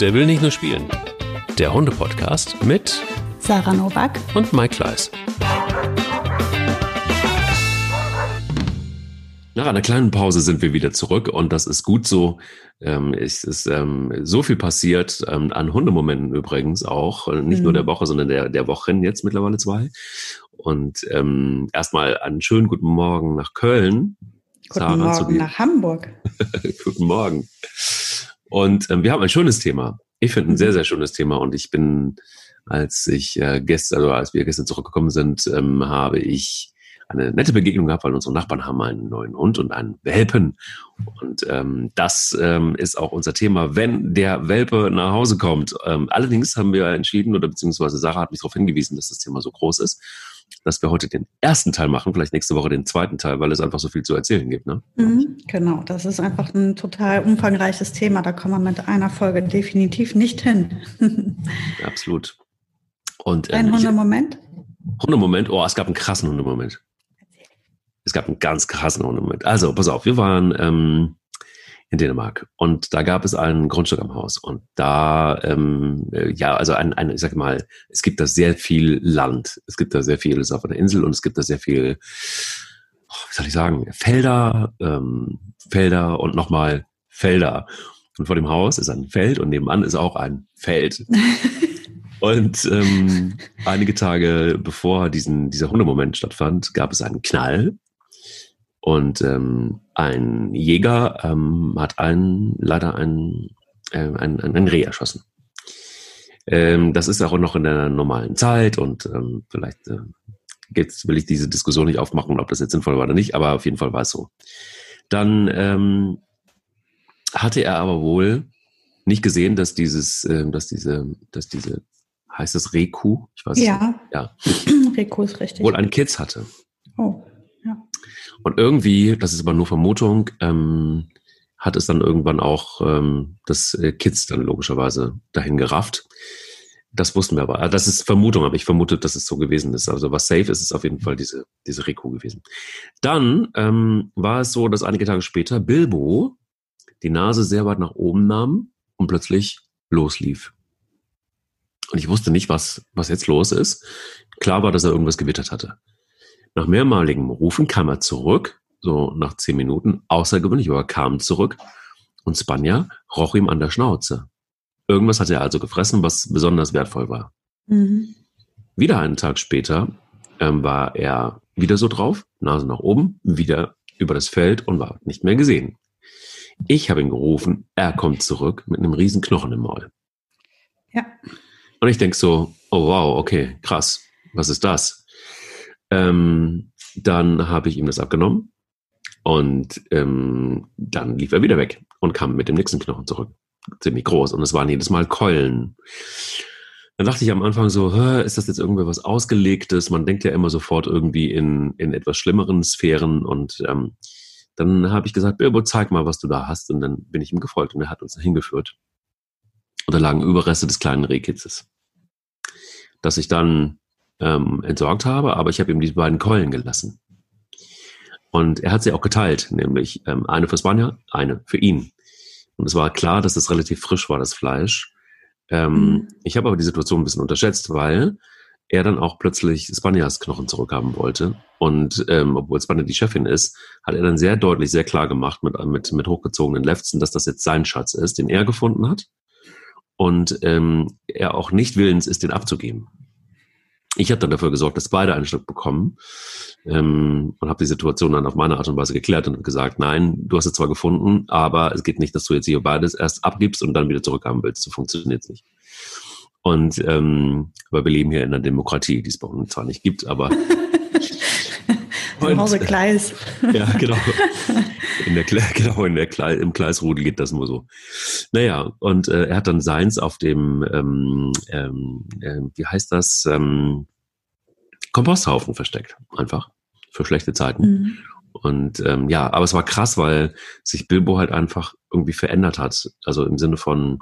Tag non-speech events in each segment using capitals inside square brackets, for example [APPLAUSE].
Der will nicht nur spielen. Der Hunde-Podcast mit Sarah Novak und Mike Kleiss. Nach einer kleinen Pause sind wir wieder zurück und das ist gut so. Ähm, es ist ähm, so viel passiert, ähm, an Hundemomenten übrigens auch. Nicht mhm. nur der Woche, sondern der, der Wochen jetzt mittlerweile zwei. Und ähm, erstmal einen schönen guten Morgen nach Köln. Guten Sarah, Morgen nach Hamburg. [LAUGHS] guten Morgen. Und ähm, wir haben ein schönes Thema. Ich finde ein sehr, mhm. sehr schönes Thema und ich bin, als ich äh, gestern, also als wir gestern zurückgekommen sind, ähm, habe ich eine nette Begegnung gehabt, weil unsere Nachbarn haben einen neuen Hund und einen Welpen. Und ähm, das ähm, ist auch unser Thema, wenn der Welpe nach Hause kommt. Ähm, allerdings haben wir entschieden, oder beziehungsweise Sarah hat mich darauf hingewiesen, dass das Thema so groß ist, dass wir heute den ersten Teil machen, vielleicht nächste Woche den zweiten Teil, weil es einfach so viel zu erzählen gibt. Ne? Mhm, genau, das ist einfach ein total umfangreiches Thema. Da kommen wir mit einer Folge definitiv nicht hin. [LAUGHS] Absolut. Und, ähm, Ein Hundemoment? Hundemoment, oh, es gab einen krassen Hundemoment. Es gab einen ganz krassen Hundemoment. Also, pass auf, wir waren ähm, in Dänemark und da gab es ein Grundstück am Haus und da, ähm, äh, ja, also ein, ein, ich sag mal, es gibt da sehr viel Land. Es gibt da sehr viel, es ist auf einer Insel und es gibt da sehr viel, oh, wie soll ich sagen, Felder, ähm, Felder und nochmal Felder. Und vor dem Haus ist ein Feld und nebenan ist auch ein Feld. [LAUGHS] Und ähm, einige Tage bevor diesen, dieser Hundemoment stattfand, gab es einen Knall und ähm, ein Jäger ähm, hat einen, leider einen, äh, einen, einen Reh erschossen. Ähm, das ist auch noch in der normalen Zeit und ähm, vielleicht äh, jetzt will ich diese Diskussion nicht aufmachen, ob das jetzt sinnvoll war oder nicht, aber auf jeden Fall war es so. Dann ähm, hatte er aber wohl nicht gesehen, dass dieses, äh, dass diese, dass diese, heißt das Reku? Ich weiß ja. nicht. Ja. [CLEARS THROAT] Reku ist richtig. Wohl einen Kids hatte. Oh. Und irgendwie, das ist aber nur Vermutung, ähm, hat es dann irgendwann auch ähm, das äh, Kids dann logischerweise dahin gerafft. Das wussten wir aber. Ah, das ist Vermutung, aber ich vermute, dass es so gewesen ist. Also was safe ist, ist auf jeden Fall diese, diese Rico gewesen. Dann ähm, war es so, dass einige Tage später Bilbo die Nase sehr weit nach oben nahm und plötzlich loslief. Und ich wusste nicht, was, was jetzt los ist. Klar war, dass er irgendwas gewittert hatte. Nach mehrmaligem Rufen kam er zurück, so nach zehn Minuten, außergewöhnlich, aber er kam zurück und Spanja roch ihm an der Schnauze. Irgendwas hatte er also gefressen, was besonders wertvoll war. Mhm. Wieder einen Tag später ähm, war er wieder so drauf, Nase nach oben, wieder über das Feld und war nicht mehr gesehen. Ich habe ihn gerufen, er kommt zurück mit einem riesen Knochen im Maul. Ja. Und ich denke so, oh wow, okay, krass, was ist das? Ähm, dann habe ich ihm das abgenommen und ähm, dann lief er wieder weg und kam mit dem nächsten Knochen zurück. Ziemlich groß und es waren jedes Mal Keulen. Dann dachte ich am Anfang so, ist das jetzt irgendwie was Ausgelegtes? Man denkt ja immer sofort irgendwie in, in etwas schlimmeren Sphären und ähm, dann habe ich gesagt, Bilbo, zeig mal, was du da hast. Und dann bin ich ihm gefolgt und er hat uns hingeführt. Und da lagen Überreste des kleinen Rehkitzes. Dass ich dann ähm, entsorgt habe, aber ich habe ihm die beiden Keulen gelassen. Und er hat sie auch geteilt, nämlich ähm, eine für Spanja, eine für ihn. Und es war klar, dass das relativ frisch war, das Fleisch. Ähm, mhm. Ich habe aber die Situation ein bisschen unterschätzt, weil er dann auch plötzlich Spanjas Knochen zurückhaben wollte. Und ähm, obwohl Spanja die Chefin ist, hat er dann sehr deutlich, sehr klar gemacht mit, mit, mit hochgezogenen Lefzen, dass das jetzt sein Schatz ist, den er gefunden hat. Und ähm, er auch nicht willens ist, den abzugeben. Ich habe dann dafür gesorgt, dass beide ein Stück bekommen ähm, und habe die Situation dann auf meine Art und Weise geklärt und gesagt, nein, du hast es zwar gefunden, aber es geht nicht, dass du jetzt hier beides erst abgibst und dann wieder zurückhaben willst. So funktioniert nicht. Und ähm, weil wir leben hier in einer Demokratie, die es bei uns zwar nicht gibt, aber [LAUGHS] Zu Hause Kleis. [LAUGHS] ja, genau. In der, [LAUGHS] genau, in der Kleis, im Kleisrudel geht das nur so. Naja, und äh, er hat dann seins auf dem, ähm, ähm, äh, wie heißt das, ähm, Komposthaufen versteckt. Einfach. Für schlechte Zeiten. Mhm. Und ähm, ja, aber es war krass, weil sich Bilbo halt einfach irgendwie verändert hat. Also im Sinne von,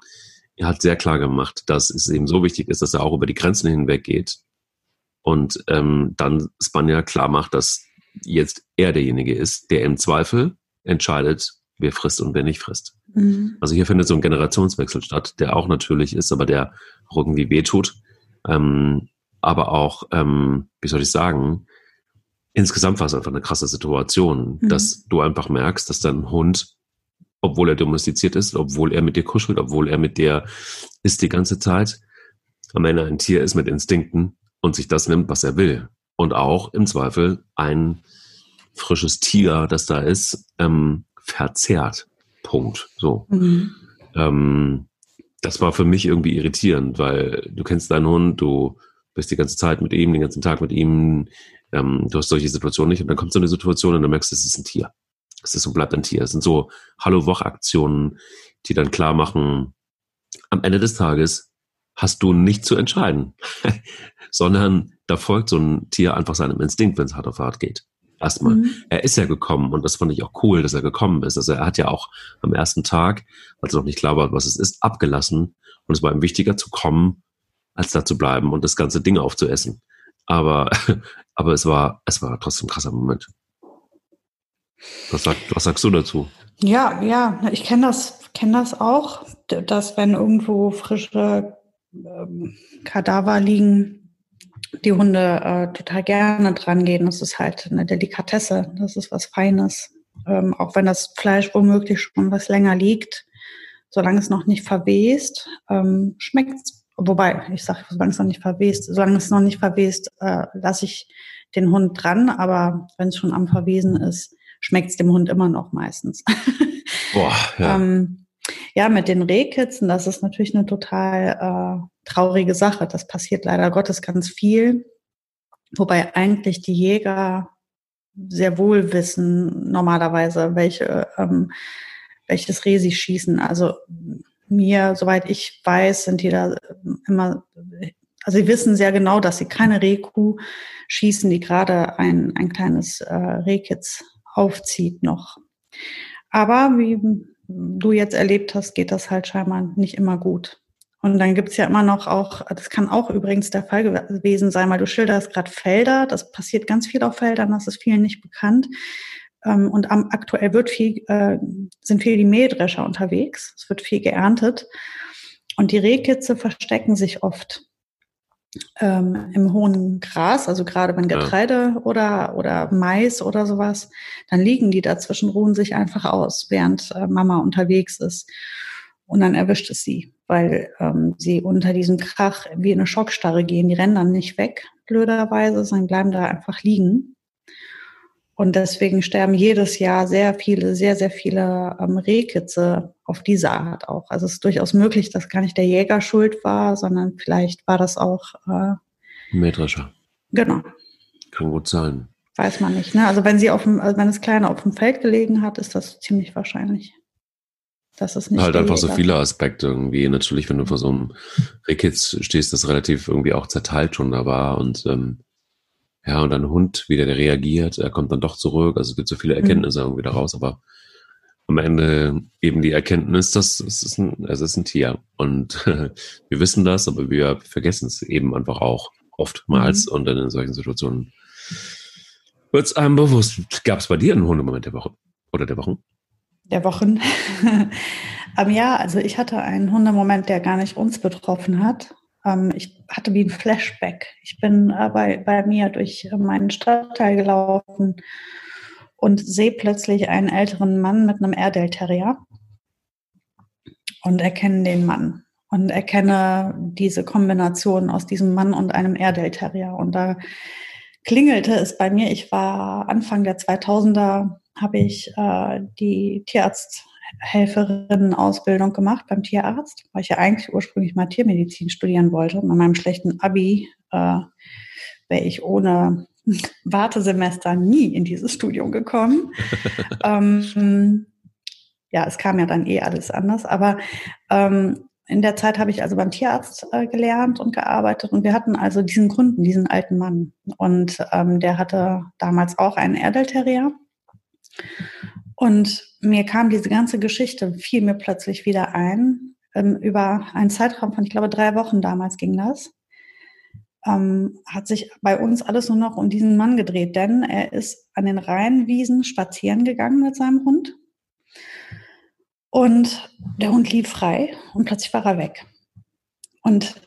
er hat sehr klar gemacht, dass es eben so wichtig ist, dass er auch über die Grenzen hinweg geht. Und ähm, dann Spanja klar macht, dass jetzt er derjenige ist, der im Zweifel entscheidet, wer frisst und wer nicht frisst. Mhm. Also hier findet so ein Generationswechsel statt, der auch natürlich ist, aber der auch irgendwie wehtut. Ähm, aber auch, ähm, wie soll ich sagen, insgesamt war es einfach eine krasse Situation, mhm. dass du einfach merkst, dass dein Hund, obwohl er domestiziert ist, obwohl er mit dir kuschelt, obwohl er mit dir ist die ganze Zeit, am Ende ein Tier ist mit Instinkten und sich das nimmt, was er will. Und auch im Zweifel ein frisches Tier, das da ist, ähm, verzehrt. Punkt. So. Mhm. Ähm, das war für mich irgendwie irritierend, weil du kennst deinen Hund, du bist die ganze Zeit mit ihm, den ganzen Tag mit ihm, ähm, du hast solche Situationen nicht und dann kommt so eine Situation und dann merkst du, es ist ein Tier. Es ist und bleibt ein Tier. Es sind so Hallo-Woch-Aktionen, die dann klar machen, am Ende des Tages hast du nicht zu entscheiden, [LAUGHS] sondern da folgt so ein Tier einfach seinem Instinkt, wenn es hart auf hart geht. Erstmal. Mhm. Er ist ja gekommen und das fand ich auch cool, dass er gekommen ist. Also er hat ja auch am ersten Tag, als noch nicht klar war, was es ist, abgelassen und es war ihm wichtiger zu kommen, als da zu bleiben und das ganze Ding aufzuessen. Aber, [LAUGHS] aber es war, es war trotzdem ein krasser Moment. Was, sagt, was sagst du dazu? Ja, ja, ich kenne das, kenne das auch, dass wenn irgendwo frische ähm, Kadaver liegen, die Hunde äh, total gerne dran gehen. Das ist halt eine Delikatesse, das ist was Feines. Ähm, auch wenn das Fleisch womöglich schon was länger liegt, solange es noch nicht verwest, ähm, schmeckt es Wobei, ich sage, solange es noch nicht verwest, solange es noch nicht verwest, äh, lasse ich den Hund dran, aber wenn es schon am Verwesen ist, schmeckt es dem Hund immer noch meistens. [LAUGHS] Boah, ja. ähm, ja, mit den Rehkitzen, das ist natürlich eine total äh, traurige Sache. Das passiert leider Gottes ganz viel. Wobei eigentlich die Jäger sehr wohl wissen, normalerweise, welche, ähm, welches Reh sie schießen. Also mir, soweit ich weiß, sind die da immer, also sie wissen sehr genau, dass sie keine Rehkuh schießen, die gerade ein, ein kleines äh, Rehkitz aufzieht noch. Aber wie du jetzt erlebt hast, geht das halt scheinbar nicht immer gut. Und dann gibt's ja immer noch auch, das kann auch übrigens der Fall gewesen sein, weil du schilderst gerade Felder, das passiert ganz viel auf Feldern, das ist vielen nicht bekannt. Ähm, und aktuell wird viel, äh, sind viel die Mähdrescher unterwegs. Es wird viel geerntet. Und die Rehkitze verstecken sich oft ähm, im hohen Gras, also gerade wenn Getreide ja. oder, oder Mais oder sowas, dann liegen die dazwischen, ruhen sich einfach aus, während äh, Mama unterwegs ist. Und dann erwischt es sie, weil ähm, sie unter diesem Krach wie eine Schockstarre gehen. Die rennen dann nicht weg, blöderweise, sondern bleiben da einfach liegen. Und deswegen sterben jedes Jahr sehr viele, sehr, sehr viele ähm, Rehkitze auf diese Art auch. Also es ist durchaus möglich, dass gar nicht der Jäger schuld war, sondern vielleicht war das auch äh, Mähdrescher. Genau. Kann gut sein. Weiß man nicht. Ne? Also wenn sie auf dem, also wenn das Kleine auf dem Feld gelegen hat, ist das ziemlich wahrscheinlich. Das ist nicht halt einfach Jäger. so viele Aspekte irgendwie. Natürlich, wenn du vor so einem Rehkitz stehst, das relativ irgendwie auch zerteilt schon da war und ähm, ja, und ein Hund, wie der reagiert, er kommt dann doch zurück. Also es gibt so viele mhm. Erkenntnisse mhm. irgendwie daraus, aber am Ende eben die Erkenntnis, dass es ist ein, es ist ein Tier. Und [LAUGHS] wir wissen das, aber wir vergessen es eben einfach auch oftmals mhm. und dann in solchen Situationen wird es einem bewusst. Gab es bei dir einen Hundemoment der Woche oder der Wochen? Der Wochen. [LAUGHS] um, ja, also ich hatte einen Hundemoment, der gar nicht uns betroffen hat. Ähm, ich hatte wie ein Flashback. Ich bin äh, bei, bei mir durch meinen Stadtteil gelaufen und sehe plötzlich einen älteren Mann mit einem Airedale Terrier und erkenne den Mann und erkenne diese Kombination aus diesem Mann und einem Airedale Terrier. Und da klingelte es bei mir. Ich war Anfang der 2000er, habe ich äh, die Tierarzt Helferinnen-Ausbildung gemacht beim Tierarzt, weil ich ja eigentlich ursprünglich mal Tiermedizin studieren wollte. Und an meinem schlechten Abi äh, wäre ich ohne [LAUGHS] Wartesemester nie in dieses Studium gekommen. [LAUGHS] ähm, ja, es kam ja dann eh alles anders, aber ähm, in der Zeit habe ich also beim Tierarzt äh, gelernt und gearbeitet und wir hatten also diesen Kunden, diesen alten Mann und ähm, der hatte damals auch einen Erdelterrier und mir kam diese ganze Geschichte, fiel mir plötzlich wieder ein. Ähm, über einen Zeitraum von, ich glaube, drei Wochen damals ging das. Ähm, hat sich bei uns alles nur noch um diesen Mann gedreht, denn er ist an den Rheinwiesen spazieren gegangen mit seinem Hund. Und der Hund lief frei und plötzlich war er weg. Und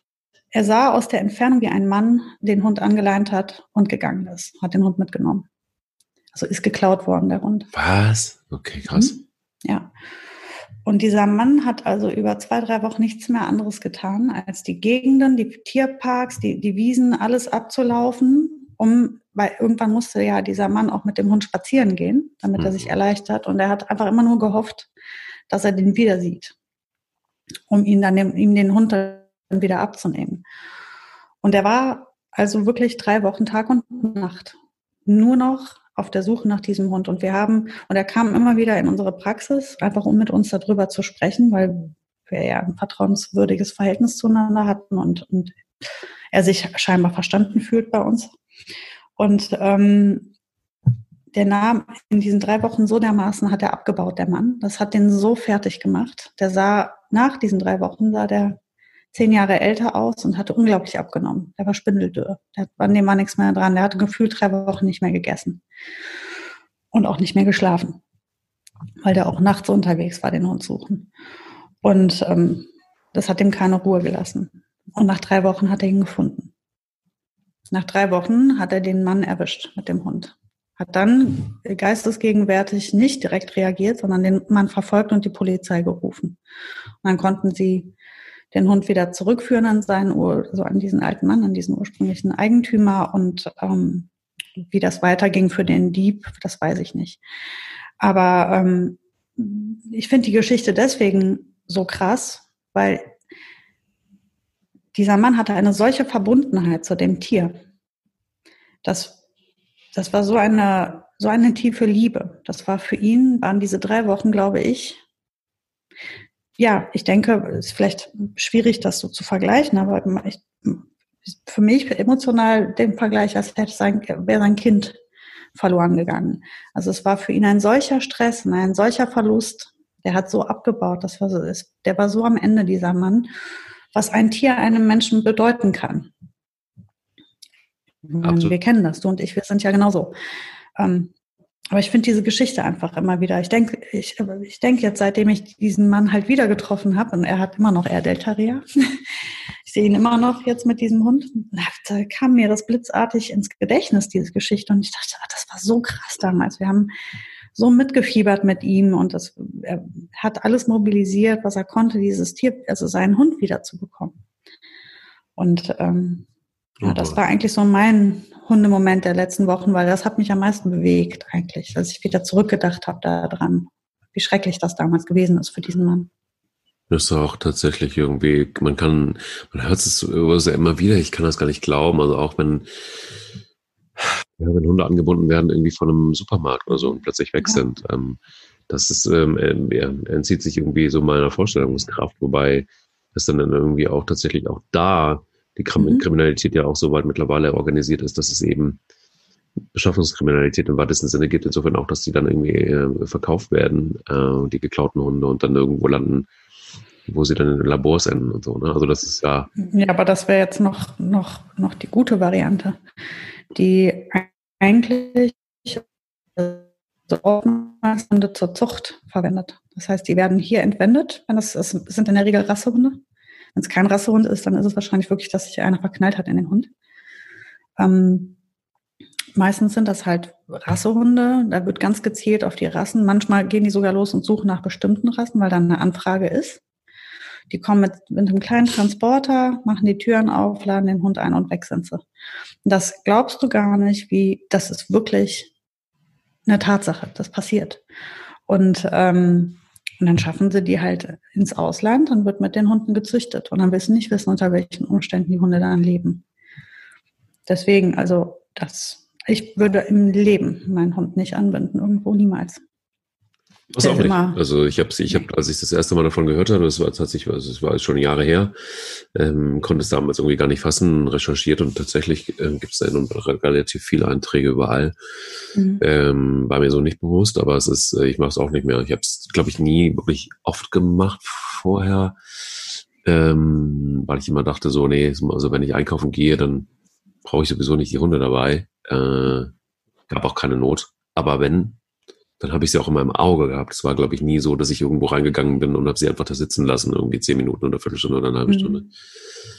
er sah aus der Entfernung, wie ein Mann den Hund angeleint hat und gegangen ist, hat den Hund mitgenommen. Also ist geklaut worden, der Hund. Was? Okay, krass. Mhm. Ja. Und dieser Mann hat also über zwei, drei Wochen nichts mehr anderes getan, als die Gegenden, die Tierparks, die, die Wiesen, alles abzulaufen, um, weil irgendwann musste ja dieser Mann auch mit dem Hund spazieren gehen, damit mhm. er sich mhm. erleichtert. Und er hat einfach immer nur gehofft, dass er den wieder sieht, um ihn dann, ihm den Hund dann wieder abzunehmen. Und er war also wirklich drei Wochen Tag und Nacht nur noch auf der Suche nach diesem Hund. Und wir haben, und er kam immer wieder in unsere Praxis, einfach um mit uns darüber zu sprechen, weil wir ja ein vertrauenswürdiges Verhältnis zueinander hatten und, und er sich scheinbar verstanden fühlt bei uns. Und ähm, der nahm in diesen drei Wochen so dermaßen hat er abgebaut, der Mann. Das hat den so fertig gemacht. Der sah nach diesen drei Wochen sah der zehn Jahre älter aus und hatte unglaublich abgenommen. Der war spindeldürr. Der, an dem war nichts mehr dran. Der hatte gefühlt drei Wochen nicht mehr gegessen. Und auch nicht mehr geschlafen. Weil der auch nachts unterwegs war, den Hund suchen. Und ähm, das hat ihm keine Ruhe gelassen. Und nach drei Wochen hat er ihn gefunden. Nach drei Wochen hat er den Mann erwischt mit dem Hund. Hat dann geistesgegenwärtig nicht direkt reagiert, sondern den Mann verfolgt und die Polizei gerufen. Und dann konnten sie den Hund wieder zurückführen an seinen Ur, so an diesen alten Mann, an diesen ursprünglichen Eigentümer und ähm, wie das weiterging für den Dieb, das weiß ich nicht. Aber ähm, ich finde die Geschichte deswegen so krass, weil dieser Mann hatte eine solche Verbundenheit zu dem Tier. Das, das war so eine, so eine tiefe Liebe. Das war für ihn, waren diese drei Wochen, glaube ich, ja, ich denke, es ist vielleicht schwierig, das so zu vergleichen, aber ich, für mich emotional den Vergleich, als hätte sein, wäre sein Kind verloren gegangen. Also es war für ihn ein solcher Stress und ein solcher Verlust. Der hat so abgebaut, das war so, der war so am Ende, dieser Mann, was ein Tier einem Menschen bedeuten kann. Absolut. Wir kennen das, du und ich, wir sind ja genauso. Ähm, aber ich finde diese Geschichte einfach immer wieder. Ich denke, ich, ich denke jetzt, seitdem ich diesen Mann halt wieder getroffen habe, und er hat immer noch Erdel Terrier. [LAUGHS] ich sehe ihn immer noch jetzt mit diesem Hund. Da kam mir das blitzartig ins Gedächtnis, diese Geschichte. Und ich dachte, ach, das war so krass damals. Wir haben so mitgefiebert mit ihm und das, er hat alles mobilisiert, was er konnte, dieses Tier, also seinen Hund wiederzubekommen. Und ähm, ja, das war eigentlich so mein Hundemoment der letzten Wochen, weil das hat mich am meisten bewegt eigentlich, als ich wieder zurückgedacht habe daran, wie schrecklich das damals gewesen ist für diesen Mann. Das ist auch tatsächlich irgendwie, man kann, man hört es ja immer wieder, ich kann das gar nicht glauben, also auch wenn, ja, wenn Hunde angebunden werden irgendwie von einem Supermarkt oder so und plötzlich weg ja. sind, ähm, das ist, ähm, ja, entzieht sich irgendwie so meiner Vorstellungskraft, wobei es dann irgendwie auch tatsächlich auch da die mhm. Kriminalität ja auch so weit mittlerweile organisiert ist, dass es eben Beschaffungskriminalität im weitesten Sinne gibt. Insofern auch, dass die dann irgendwie äh, verkauft werden, äh, die geklauten Hunde und dann irgendwo landen, wo sie dann in Labors enden und so. Ne? Also das ist ja. Ja, aber das wäre jetzt noch, noch, noch die gute Variante, die eigentlich Hunde zur Zucht verwendet. Das heißt, die werden hier entwendet, wenn das, das sind in der Regel Rassehunde. Wenn es kein Rassehund ist, dann ist es wahrscheinlich wirklich, dass sich einer verknallt hat in den Hund. Ähm, meistens sind das halt Rassehunde. Da wird ganz gezielt auf die Rassen. Manchmal gehen die sogar los und suchen nach bestimmten Rassen, weil dann eine Anfrage ist. Die kommen mit, mit einem kleinen Transporter, machen die Türen auf, laden den Hund ein und weg sind sie. Das glaubst du gar nicht, wie das ist wirklich eine Tatsache. Das passiert. Und ähm, und dann schaffen sie die halt ins Ausland und wird mit den Hunden gezüchtet. Und dann wissen nicht wissen, unter welchen Umständen die Hunde dann leben. Deswegen, also das, ich würde im Leben meinen Hund nicht anbinden, irgendwo niemals. Was auch nicht. Also ich habe, ich hab, als ich das erste Mal davon gehört habe, das war tatsächlich, also es war schon Jahre her, ähm, konnte es damals irgendwie gar nicht fassen, recherchiert und tatsächlich ähm, gibt es da relativ viele Einträge überall. Mhm. Ähm, war mir so nicht bewusst, aber es ist, äh, ich mache es auch nicht mehr. Ich habe es, glaube ich, nie wirklich oft gemacht vorher, ähm, weil ich immer dachte so, nee, also wenn ich einkaufen gehe, dann brauche ich sowieso nicht die Hunde dabei. Äh, gab auch keine Not. Aber wenn, dann habe ich sie auch in meinem Auge gehabt. Es war, glaube ich, nie so, dass ich irgendwo reingegangen bin und habe sie einfach da sitzen lassen, irgendwie zehn Minuten oder Viertelstunde oder eine halbe mhm. Stunde.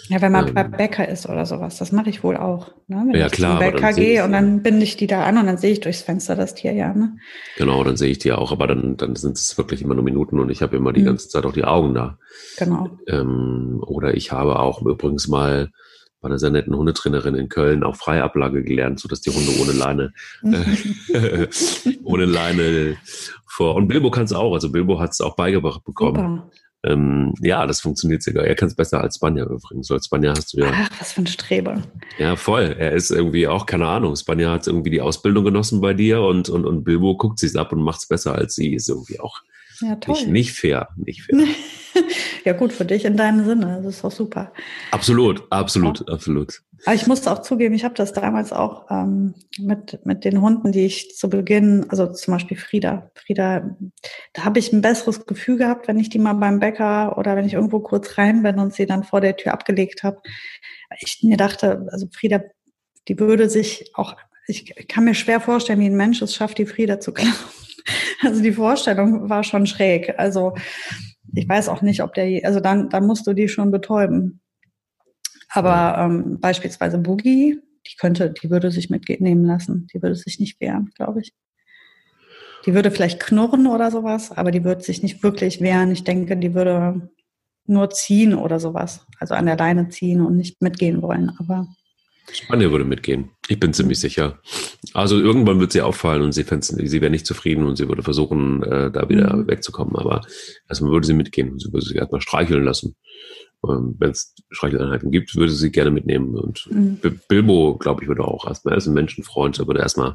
Ja, wenn man ähm, bei Bäcker ist oder sowas, das mache ich wohl auch. Ne? Wenn ja, ich klar. Zum Bäcker gehe und dann binde ich die da an und dann sehe ich durchs Fenster das Tier ja. Ne? Genau, dann sehe ich die auch, aber dann, dann sind es wirklich immer nur Minuten und ich habe immer die mhm. ganze Zeit auch die Augen da. Genau. Ähm, oder ich habe auch übrigens mal bei einer sehr netten Hundetrainerin in Köln auch Freiablage gelernt, so dass die Hunde ohne Leine, äh, [LAUGHS] ohne Leine vor. Und Bilbo kann es auch. Also Bilbo hat es auch beigebracht bekommen. Ähm, ja, das funktioniert sogar. Er kann es besser als Spanier übrigens. Als Spanier hast du ja. Ach, was für ein Streber. Ja, voll. Er ist irgendwie auch, keine Ahnung. Spanier hat irgendwie die Ausbildung genossen bei dir und, und, und Bilbo guckt sich's ab und macht es besser als sie. Ist irgendwie auch ja, toll. Nicht, nicht fair. Nicht fair. [LAUGHS] ja, gut, für dich in deinem Sinne. Das ist auch super. Absolut, absolut, ja. absolut. Aber ich musste auch zugeben, ich habe das damals auch ähm, mit, mit den Hunden, die ich zu Beginn, also zum Beispiel Frieda. Frieda, da habe ich ein besseres Gefühl gehabt, wenn ich die mal beim Bäcker oder wenn ich irgendwo kurz rein bin und sie dann vor der Tür abgelegt habe. Ich mir dachte, also Frieda, die würde sich auch, ich kann mir schwer vorstellen, wie ein Mensch es schafft, die Frieda zu klauen. [LAUGHS] Also die Vorstellung war schon schräg. Also ich weiß auch nicht, ob der, also dann, dann musst du die schon betäuben. Aber ähm, beispielsweise Boogie, die könnte, die würde sich mitnehmen lassen. Die würde sich nicht wehren, glaube ich. Die würde vielleicht knurren oder sowas, aber die würde sich nicht wirklich wehren. Ich denke, die würde nur ziehen oder sowas. Also an der Leine ziehen und nicht mitgehen wollen. Aber Spanier würde mitgehen. Ich bin ziemlich sicher. Also irgendwann wird sie auffallen und sie, sie wäre nicht zufrieden und sie würde versuchen, äh, da wieder mhm. wegzukommen. Aber erstmal würde sie mitgehen und sie würde sich erstmal streicheln lassen. Ähm, Wenn es Streicheleinheiten gibt, würde sie gerne mitnehmen. Und mhm. Bilbo, glaube ich, würde auch erstmal, er ist ein Menschenfreund, er würde erstmal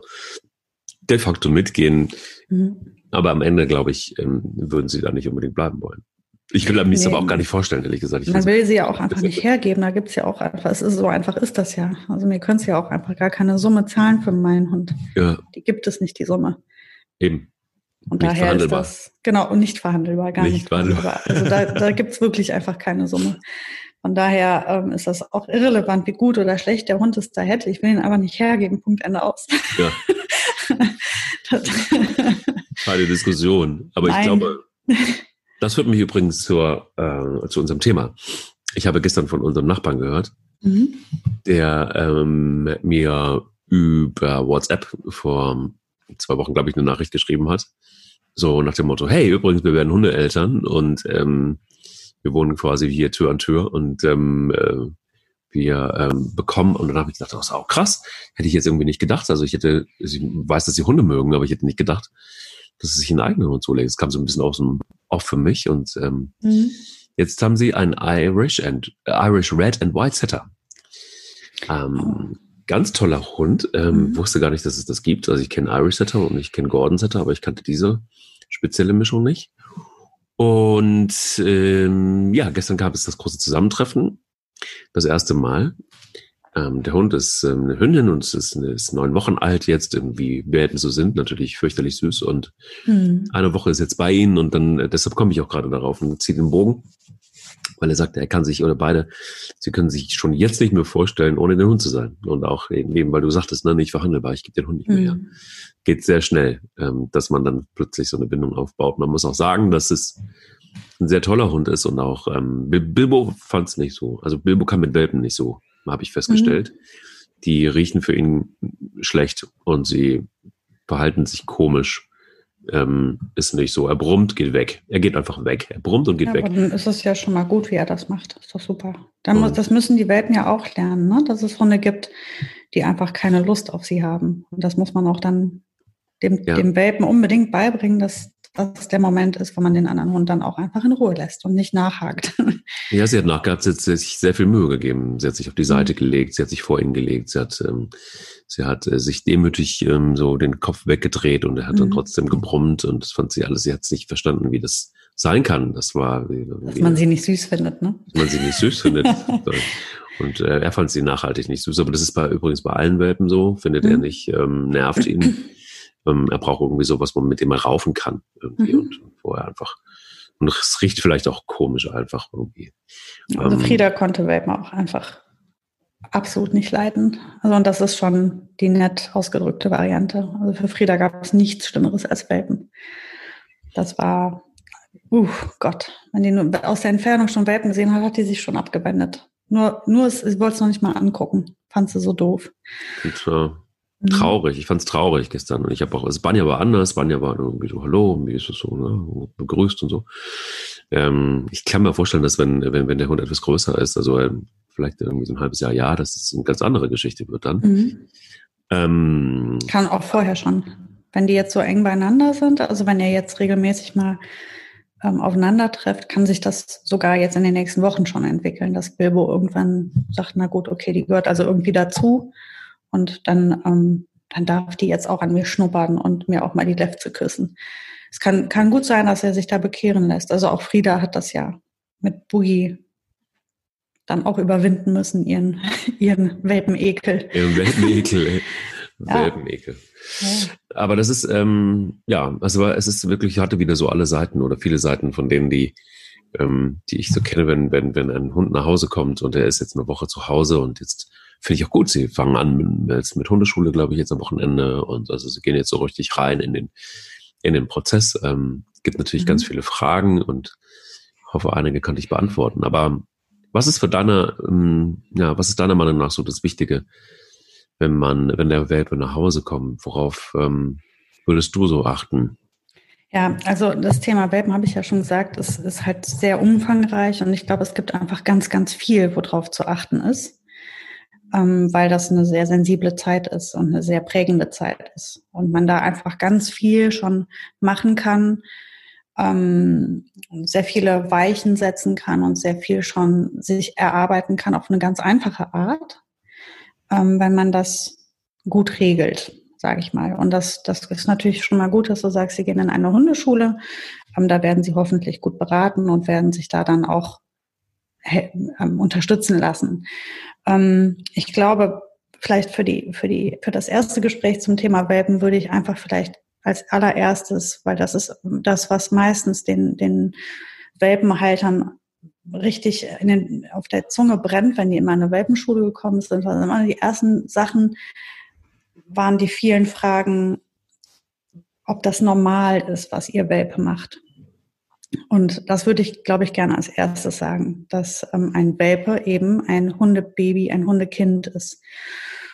de facto mitgehen. Mhm. Aber am Ende, glaube ich, ähm, würden sie da nicht unbedingt bleiben wollen. Ich will mir das nee. aber auch gar nicht vorstellen, ehrlich gesagt. Ich Man will sie ja auch einfach nicht hergeben. Da gibt's ja auch einfach, es ist so einfach ist das ja. Also mir können sie ja auch einfach gar keine Summe zahlen für meinen Hund. Ja. Die gibt es nicht, die Summe. Eben. Und nicht daher ist das, genau, und nicht verhandelbar, gar nicht, nicht verhandelbar. Also da, da [LAUGHS] gibt's wirklich einfach keine Summe. Von daher ähm, ist das auch irrelevant, wie gut oder schlecht der Hund es da hätte. Ich will ihn aber nicht hergeben. Punkt Ende aus. Ja. [LAUGHS] Keine Diskussion. Aber Nein. ich glaube, [LAUGHS] das führt mich übrigens zur, äh, zu unserem Thema. Ich habe gestern von unserem Nachbarn gehört, mhm. der ähm, mir über WhatsApp vor zwei Wochen, glaube ich, eine Nachricht geschrieben hat. So nach dem Motto, hey, übrigens, wir werden Hundeeltern und ähm, wir wohnen quasi hier Tür an Tür und ähm, äh, wir ähm, bekommen, und dann habe ich gedacht, das ist auch krass, hätte ich jetzt irgendwie nicht gedacht. Also ich hätte, ich weiß, dass sie Hunde mögen, aber ich hätte nicht gedacht, dass sie sich einen eigenen Hund zulegen. Es kam so ein bisschen aus dem auch für mich. Und ähm, mhm. jetzt haben sie einen Irish and Irish Red and White Setter. Ähm. Ganz toller Hund. Ähm, mhm. Wusste gar nicht, dass es das gibt. Also ich kenne Irish Setter und ich kenne Gordon Setter, aber ich kannte diese spezielle Mischung nicht. Und ähm, ja, gestern gab es das große Zusammentreffen. Das erste Mal. Ähm, der Hund ist ähm, eine Hündin und ist, ist neun Wochen alt jetzt, wie Welpen so sind, natürlich fürchterlich süß. Und mhm. eine Woche ist jetzt bei ihnen und dann, äh, deshalb komme ich auch gerade darauf und ziehe den Bogen, weil er sagt, er kann sich, oder beide, sie können sich schon jetzt nicht mehr vorstellen, ohne den Hund zu sein. Und auch eben, weil du sagtest, ne, nicht verhandelbar, ich gebe den Hund nicht mehr mhm. Geht sehr schnell, ähm, dass man dann plötzlich so eine Bindung aufbaut. Man muss auch sagen, dass es ein sehr toller Hund ist und auch ähm, Bilbo fand es nicht so. Also Bilbo kann mit Welpen nicht so habe ich festgestellt. Mhm. Die riechen für ihn schlecht und sie verhalten sich komisch. Ähm, ist nicht so. Er brummt, geht weg. Er geht einfach weg. Er brummt und geht ja, weg. dann ist es ja schon mal gut, wie er das macht. Ist doch super. Dann muss, das müssen die Welpen ja auch lernen, ne? dass es Hunde gibt, die einfach keine Lust auf sie haben. Und das muss man auch dann dem, ja. dem Welpen unbedingt beibringen, dass das der Moment ist, wo man den anderen Hund dann auch einfach in Ruhe lässt und nicht nachhakt. [LAUGHS] Ja, sie hat nachgehabt, sie hat sich sehr viel Mühe gegeben. Sie hat sich auf die Seite mhm. gelegt, sie hat sich vor ihn gelegt, sie hat, ähm, sie hat äh, sich demütig ähm, so den Kopf weggedreht und er hat mhm. dann trotzdem gebrummt und das fand sie alles, sie hat es nicht verstanden, wie das sein kann. Das war wie, Dass man sie nicht süß findet, ne? Dass man sie nicht süß findet. [LAUGHS] Und äh, er fand sie nachhaltig nicht süß. Aber das ist bei übrigens bei allen Welpen so, findet mhm. er nicht, ähm, nervt ihn. Ähm, er braucht irgendwie sowas, mit dem er raufen kann. Irgendwie mhm. und vorher einfach. Und es riecht vielleicht auch komisch einfach irgendwie. Also ähm, Frieda konnte Welpen auch einfach absolut nicht leiden. Also und das ist schon die nett ausgedrückte Variante. Also für Frieda gab es nichts Schlimmeres als Welpen. Das war, uh, Gott, wenn die nur aus der Entfernung schon Welpen gesehen hat, hat die sich schon abgewendet. Nur, nur, sie wollte es noch nicht mal angucken. Fand sie so doof. Und, äh, traurig. Ich fand es traurig gestern. Und ich habe auch, also Banja war anders. Banja war irgendwie so, hallo, wie ist es so, ne? begrüßt und so. Ähm, ich kann mir vorstellen, dass wenn, wenn, wenn der Hund etwas größer ist, also ähm, vielleicht irgendwie so ein halbes Jahr, ja, dass es eine ganz andere Geschichte wird dann. Mhm. Ähm, kann auch vorher schon. Wenn die jetzt so eng beieinander sind, also wenn ihr jetzt regelmäßig mal ähm, aufeinandertrefft, kann sich das sogar jetzt in den nächsten Wochen schon entwickeln, dass Bilbo irgendwann sagt, na gut, okay, die gehört also irgendwie dazu und dann, ähm, dann darf die jetzt auch an mir schnuppern und mir auch mal die Lefze küssen. Es kann, kann gut sein, dass er sich da bekehren lässt. Also auch Frieda hat das ja mit Boogie dann auch überwinden müssen, ihren, [LAUGHS] ihren Welpenekel. Ihren Welpenekel. [LAUGHS] Welpenekel. Ja. Aber das ist, ähm, ja, also es ist wirklich, hatte wieder so alle Seiten oder viele Seiten von denen, die, ähm, die ich so kenne, wenn, wenn, wenn ein Hund nach Hause kommt und er ist jetzt eine Woche zu Hause und jetzt finde ich auch gut, sie fangen an mit, mit Hundeschule, glaube ich, jetzt am Wochenende und also sie gehen jetzt so richtig rein in den, in den Prozess. Ähm, gibt natürlich mhm. ganz viele Fragen und hoffe, einige kann ich beantworten. Aber was ist für deine, ähm, ja, was ist deiner Meinung nach so das Wichtige, wenn man, wenn der Welpe nach Hause kommt? Worauf ähm, würdest du so achten? Ja, also das Thema Welpen habe ich ja schon gesagt, es ist halt sehr umfangreich und ich glaube, es gibt einfach ganz, ganz viel, worauf zu achten ist, ähm, weil das eine sehr sensible Zeit ist und eine sehr prägende Zeit ist und man da einfach ganz viel schon machen kann, ähm, sehr viele Weichen setzen kann und sehr viel schon sich erarbeiten kann auf eine ganz einfache Art, ähm, wenn man das gut regelt, sage ich mal. Und das, das ist natürlich schon mal gut, dass du sagst, sie gehen in eine Hundeschule. Ähm, da werden sie hoffentlich gut beraten und werden sich da dann auch unterstützen lassen. Ähm, ich glaube, vielleicht für die, für die, für das erste Gespräch zum Thema Welpen würde ich einfach vielleicht als allererstes, weil das ist das, was meistens den, den Welpenhaltern richtig in den, auf der Zunge brennt, wenn die in meine Welpenschule gekommen sind. Also immer die ersten Sachen waren die vielen Fragen, ob das normal ist, was ihr Welpe macht. Und das würde ich, glaube ich, gerne als erstes sagen, dass ähm, ein Welpe eben ein Hundebaby, ein Hundekind ist.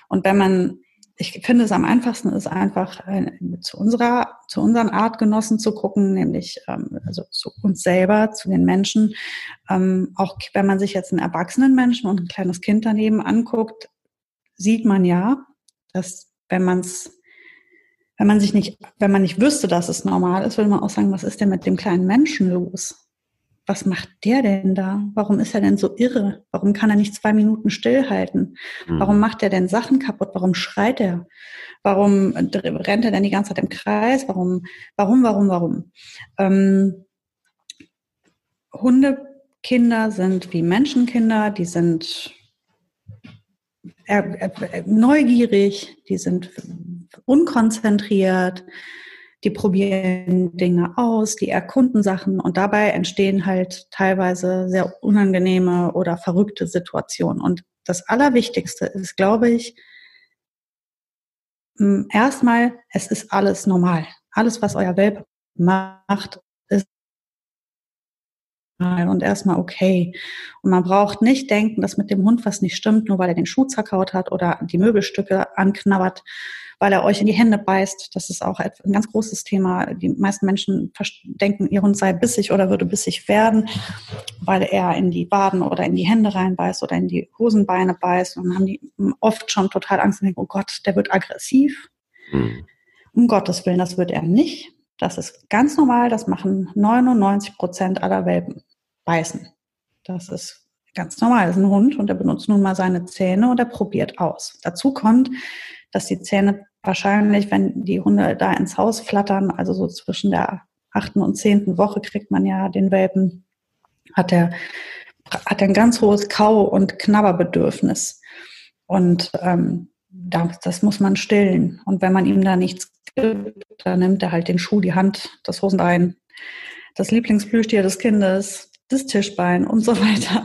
Und wenn man ich finde es am einfachsten ist einfach äh, zu unserer, zu unseren Artgenossen zu gucken, nämlich ähm, also zu uns selber, zu den Menschen. Ähm, auch wenn man sich jetzt einen erwachsenen Menschen und ein kleines Kind daneben anguckt, sieht man ja, dass wenn man es wenn man sich nicht, wenn man nicht wüsste, dass es normal ist, würde man auch sagen, was ist denn mit dem kleinen Menschen los? was macht der denn da? Warum ist er denn so irre? Warum kann er nicht zwei Minuten stillhalten? Mhm. Warum macht er denn Sachen kaputt? Warum schreit er? Warum rennt er denn die ganze Zeit im Kreis? Warum, warum, warum, warum? Ähm, Hundekinder sind wie Menschenkinder, die sind neugierig, die sind unkonzentriert, die probieren Dinge aus, die erkunden Sachen und dabei entstehen halt teilweise sehr unangenehme oder verrückte Situationen. Und das Allerwichtigste ist, glaube ich, erstmal, es ist alles normal. Alles, was euer Welpe macht, ist normal und erstmal okay. Und man braucht nicht denken, dass mit dem Hund was nicht stimmt, nur weil er den Schuh zerkaut hat oder die Möbelstücke anknabbert weil er euch in die Hände beißt. Das ist auch ein ganz großes Thema. Die meisten Menschen denken, ihr Hund sei bissig oder würde bissig werden, weil er in die Waden oder in die Hände reinbeißt oder in die Hosenbeine beißt. Und dann haben die oft schon total Angst und denken, oh Gott, der wird aggressiv. Mhm. Um Gottes Willen, das wird er nicht. Das ist ganz normal. Das machen 99 Prozent aller Welpen. Beißen. Das ist ganz normal. Das ist ein Hund und er benutzt nun mal seine Zähne und er probiert aus. Dazu kommt, dass die Zähne wahrscheinlich, wenn die Hunde da ins Haus flattern, also so zwischen der achten und zehnten Woche kriegt man ja den Welpen, hat er hat ein ganz hohes Kau- und Knabberbedürfnis. Und ähm, das, das muss man stillen. Und wenn man ihm da nichts gibt, dann nimmt er halt den Schuh, die Hand, das Hosenbein, das Lieblingsplüschtier des Kindes, das Tischbein und so [LAUGHS] weiter.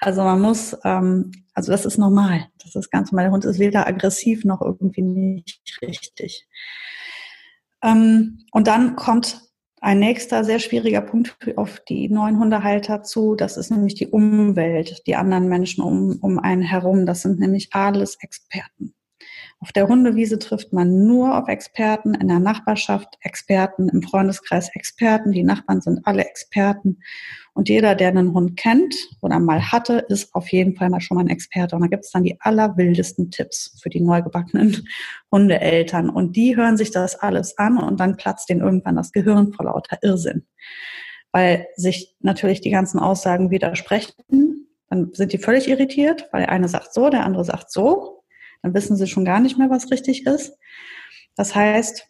Also man muss, ähm, also das ist normal. Das ist ganz normal. Der Hund ist weder aggressiv noch irgendwie nicht richtig. Ähm, und dann kommt ein nächster sehr schwieriger Punkt auf die neuen Hundehalter zu. Das ist nämlich die Umwelt, die anderen Menschen um, um einen herum. Das sind nämlich alles Experten. Auf der Hundewiese trifft man nur auf Experten, in der Nachbarschaft Experten, im Freundeskreis Experten, die Nachbarn sind alle Experten. Und jeder, der einen Hund kennt oder mal hatte, ist auf jeden Fall mal schon mal ein Experte. Und da gibt es dann die allerwildesten Tipps für die neugebackenen [LAUGHS] Hundeeltern. Und die hören sich das alles an und dann platzt denen irgendwann das Gehirn vor lauter Irrsinn. Weil sich natürlich die ganzen Aussagen widersprechen. Dann sind die völlig irritiert, weil der eine sagt so, der andere sagt so dann wissen sie schon gar nicht mehr, was richtig ist. Das heißt,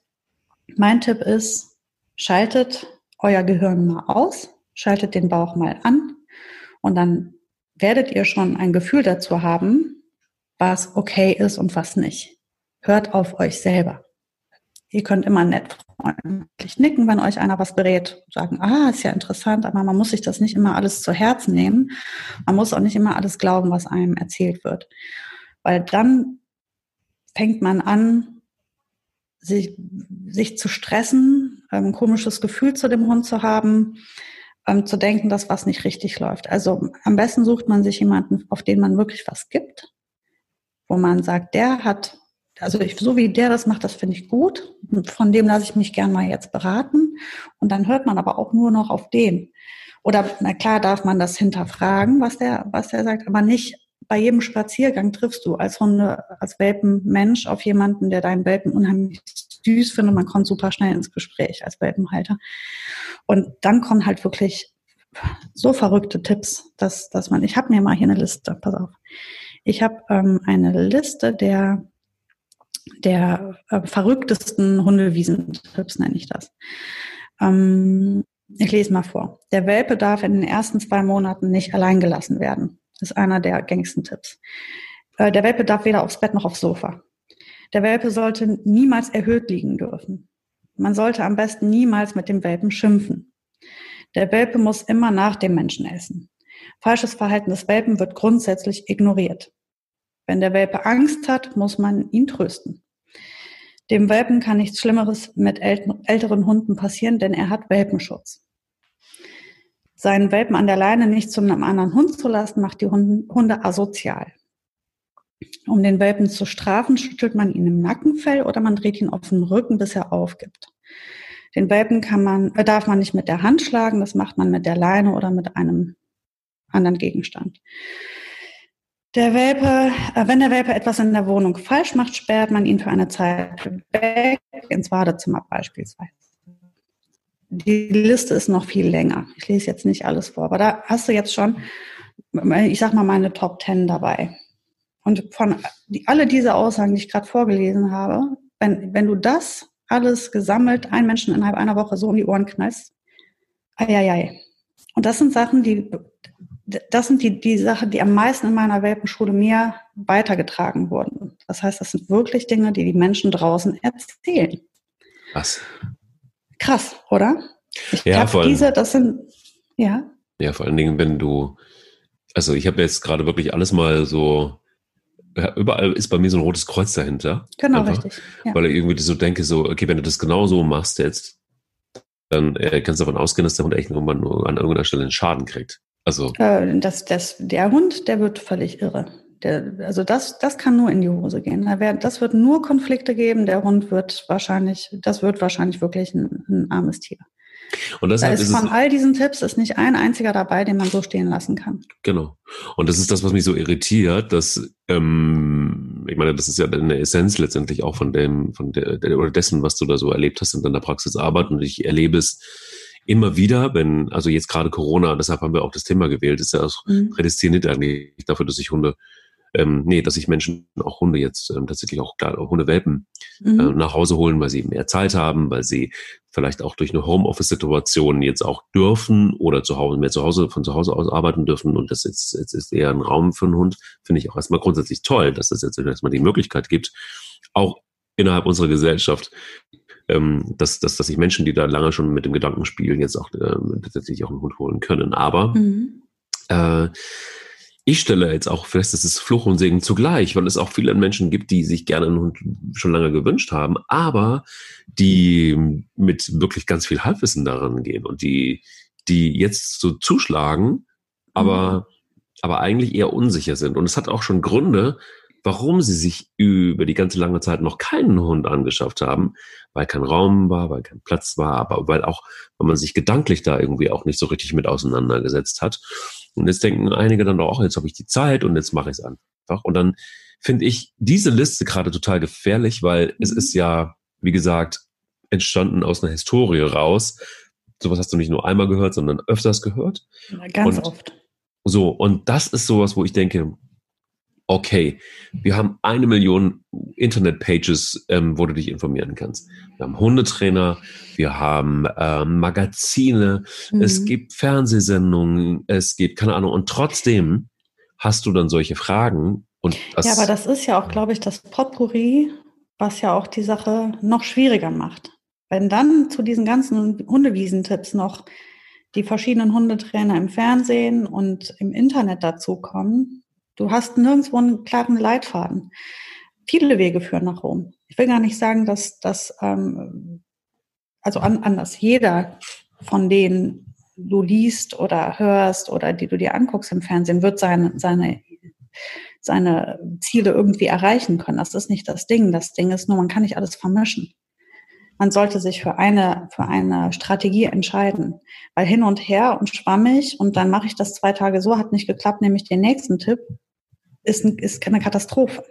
mein Tipp ist, schaltet euer Gehirn mal aus, schaltet den Bauch mal an und dann werdet ihr schon ein Gefühl dazu haben, was okay ist und was nicht. Hört auf euch selber. Ihr könnt immer nett freundlich nicken, wenn euch einer was berät, sagen, ah, ist ja interessant, aber man muss sich das nicht immer alles zu Herzen nehmen. Man muss auch nicht immer alles glauben, was einem erzählt wird. Weil dann fängt man an, sich, sich zu stressen, ein komisches Gefühl zu dem Hund zu haben, ähm, zu denken, dass was nicht richtig läuft. Also am besten sucht man sich jemanden, auf den man wirklich was gibt, wo man sagt, der hat, also ich, so wie der das macht, das finde ich gut. Von dem lasse ich mich gern mal jetzt beraten. Und dann hört man aber auch nur noch auf den. Oder na klar darf man das hinterfragen, was der, was der sagt, aber nicht bei jedem Spaziergang triffst du als Hunde, als Welpenmensch auf jemanden, der deinen Welpen unheimlich süß findet. Man kommt super schnell ins Gespräch als Welpenhalter. Und dann kommen halt wirklich so verrückte Tipps, dass, dass man, ich habe mir mal hier eine Liste, pass auf. Ich habe ähm, eine Liste der, der äh, verrücktesten Hundewiesentipps, nenne ich das. Ähm, ich lese mal vor. Der Welpe darf in den ersten zwei Monaten nicht allein gelassen werden. Das ist einer der gängigsten Tipps. Äh, der Welpe darf weder aufs Bett noch aufs Sofa. Der Welpe sollte niemals erhöht liegen dürfen. Man sollte am besten niemals mit dem Welpen schimpfen. Der Welpe muss immer nach dem Menschen essen. Falsches Verhalten des Welpen wird grundsätzlich ignoriert. Wenn der Welpe Angst hat, muss man ihn trösten. Dem Welpen kann nichts Schlimmeres mit älteren Hunden passieren, denn er hat Welpenschutz seinen Welpen an der Leine nicht zu einem anderen Hund zu lassen, macht die Hunde asozial. Um den Welpen zu strafen, schüttelt man ihn im Nackenfell oder man dreht ihn auf den Rücken, bis er aufgibt. Den Welpen kann man, äh, darf man nicht mit der Hand schlagen, das macht man mit der Leine oder mit einem anderen Gegenstand. Der Welpe, äh, wenn der Welpe etwas in der Wohnung falsch macht, sperrt man ihn für eine Zeit weg, ins Badezimmer beispielsweise die Liste ist noch viel länger. Ich lese jetzt nicht alles vor, aber da hast du jetzt schon, ich sag mal, meine Top Ten dabei. Und von die, alle diese Aussagen, die ich gerade vorgelesen habe, wenn, wenn du das alles gesammelt, ein Menschen innerhalb einer Woche so um die Ohren knallst, ei. Und das sind Sachen, die, das sind die, die Sachen, die am meisten in meiner Welpenschule mir weitergetragen wurden. Das heißt, das sind wirklich Dinge, die die Menschen draußen erzählen. Was? Krass, oder? Ich ja, vor allem, diese, das sind, ja. Ja, vor allen Dingen, wenn du, also ich habe jetzt gerade wirklich alles mal so, überall ist bei mir so ein rotes Kreuz dahinter. Genau, einfach, richtig. Ja. Weil ich irgendwie so denke, so, okay, wenn du das genau so machst jetzt, dann äh, kannst du davon ausgehen, dass der Hund echt irgendwann nur an irgendeiner Stelle einen Schaden kriegt. Also. Äh, das, das, der Hund, der wird völlig irre. Der, also das, das kann nur in die Hose gehen. Da wär, das wird nur Konflikte geben. Der Hund wird wahrscheinlich, das wird wahrscheinlich wirklich ein, ein armes Tier. Und deshalb da ist, ist von all diesen Tipps ist nicht ein einziger dabei, den man so stehen lassen kann. Genau. Und das ist das, was mich so irritiert, dass ähm, ich meine, das ist ja eine Essenz letztendlich auch von dem, von der, der oder dessen, was du da so erlebt hast in deiner Praxisarbeit. Und ich erlebe es immer wieder, wenn, also jetzt gerade Corona, deshalb haben wir auch das Thema gewählt, ist ja auch mhm. prädestiniert eigentlich dafür, dass sich Hunde ähm, nee, dass sich Menschen auch Hunde jetzt ähm, tatsächlich auch klar, Hundewelpen mhm. äh, nach Hause holen, weil sie mehr Zeit haben, weil sie vielleicht auch durch eine Homeoffice-Situation jetzt auch dürfen oder zu Hause mehr zu Hause von zu Hause aus arbeiten dürfen und das jetzt, jetzt ist eher ein Raum für einen Hund, finde ich auch erstmal grundsätzlich toll, dass es jetzt erstmal die Möglichkeit gibt, auch innerhalb unserer Gesellschaft, ähm, dass, dass, dass sich Menschen, die da lange schon mit dem Gedanken spielen, jetzt auch äh, tatsächlich auch einen Hund holen können. Aber mhm. äh, ich stelle jetzt auch fest, es ist Fluch und Segen zugleich, weil es auch viele Menschen gibt, die sich gerne einen Hund schon lange gewünscht haben, aber die mit wirklich ganz viel Halbwissen daran gehen und die, die jetzt so zuschlagen, aber, mhm. aber eigentlich eher unsicher sind. Und es hat auch schon Gründe, warum sie sich über die ganze lange Zeit noch keinen Hund angeschafft haben, weil kein Raum war, weil kein Platz war, aber weil auch, weil man sich gedanklich da irgendwie auch nicht so richtig mit auseinandergesetzt hat. Und jetzt denken einige dann doch, jetzt habe ich die Zeit und jetzt mache ich es einfach. Und dann finde ich diese Liste gerade total gefährlich, weil es mhm. ist ja, wie gesagt, entstanden aus einer Historie raus. Sowas hast du nicht nur einmal gehört, sondern öfters gehört. Ganz und oft. So, und das ist sowas, wo ich denke, okay, wir haben eine Million Internet-Pages, ähm, wo du dich informieren kannst. Wir haben Hundetrainer, wir haben ähm, Magazine, mhm. es gibt Fernsehsendungen, es gibt keine Ahnung. Und trotzdem hast du dann solche Fragen. Und das, ja, aber das ist ja auch, glaube ich, das Potpourri, was ja auch die Sache noch schwieriger macht. Wenn dann zu diesen ganzen Hundewiesentipps noch die verschiedenen Hundetrainer im Fernsehen und im Internet dazukommen, Du hast nirgendwo einen klaren Leitfaden. Viele Wege führen nach Rom. Ich will gar nicht sagen, dass das, ähm, also an, anders, jeder von denen du liest oder hörst oder die du dir anguckst im Fernsehen, wird seine, seine, seine Ziele irgendwie erreichen können. Das ist nicht das Ding. Das Ding ist nur, man kann nicht alles vermischen. Man sollte sich für eine, für eine Strategie entscheiden. Weil hin und her und schwammig und dann mache ich das zwei Tage so, hat nicht geklappt, nehme ich den nächsten Tipp ist, ist eine Katastrophe.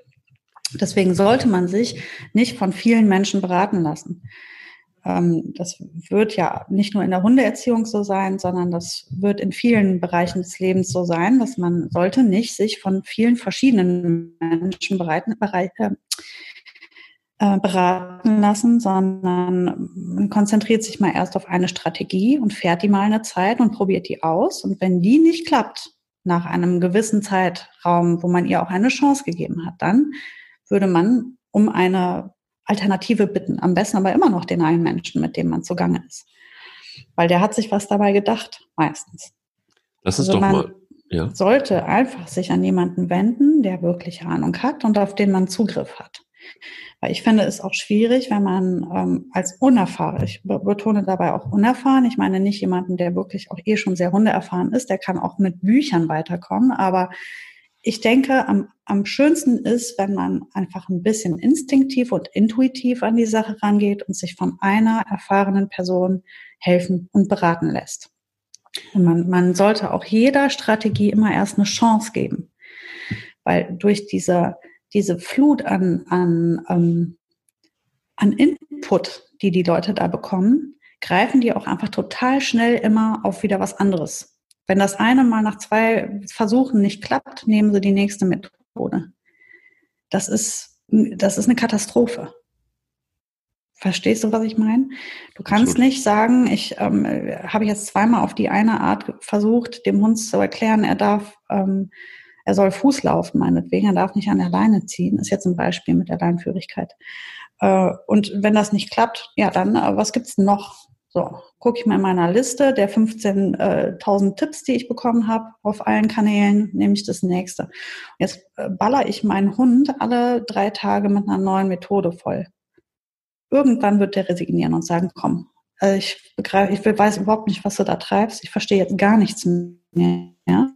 Deswegen sollte man sich nicht von vielen Menschen beraten lassen. Ähm, das wird ja nicht nur in der Hundeerziehung so sein, sondern das wird in vielen Bereichen des Lebens so sein, dass man sollte nicht sich von vielen verschiedenen Menschen bereit, äh, äh, beraten lassen, sondern man konzentriert sich mal erst auf eine Strategie und fährt die mal eine Zeit und probiert die aus. Und wenn die nicht klappt, nach einem gewissen Zeitraum, wo man ihr auch eine Chance gegeben hat, dann würde man um eine Alternative bitten. Am besten aber immer noch den einen Menschen, mit dem man zugange ist. Weil der hat sich was dabei gedacht, meistens. Das ist also doch mal. Ja. Sollte einfach sich an jemanden wenden, der wirklich Ahnung hat und auf den man Zugriff hat. Weil ich finde es auch schwierig, wenn man ähm, als unerfahren, ich betone dabei auch unerfahren, ich meine nicht jemanden, der wirklich auch eh schon sehr hundeerfahren ist, der kann auch mit Büchern weiterkommen, aber ich denke, am, am schönsten ist, wenn man einfach ein bisschen instinktiv und intuitiv an die Sache rangeht und sich von einer erfahrenen Person helfen und beraten lässt. Und man, man sollte auch jeder Strategie immer erst eine Chance geben. Weil durch diese diese Flut an, an, ähm, an Input, die die Leute da bekommen, greifen die auch einfach total schnell immer auf wieder was anderes. Wenn das eine mal nach zwei Versuchen nicht klappt, nehmen sie die nächste Methode. Das ist, das ist eine Katastrophe. Verstehst du, was ich meine? Du kannst Absolut. nicht sagen, ich ähm, habe jetzt zweimal auf die eine Art versucht, dem Hund zu erklären, er darf ähm, er soll Fuß laufen, meinetwegen, er darf nicht an der Leine ziehen, ist jetzt ein Beispiel mit der Leinführigkeit. Äh, und wenn das nicht klappt, ja, dann, äh, was gibt's noch? So, gucke ich mal in meiner Liste der 15.000 Tipps, die ich bekommen habe auf allen Kanälen, nehme ich das nächste. Jetzt äh, baller ich meinen Hund alle drei Tage mit einer neuen Methode voll. Irgendwann wird der resignieren und sagen, komm, ich begreife, ich weiß überhaupt nicht, was du da treibst. Ich verstehe jetzt gar nichts mehr.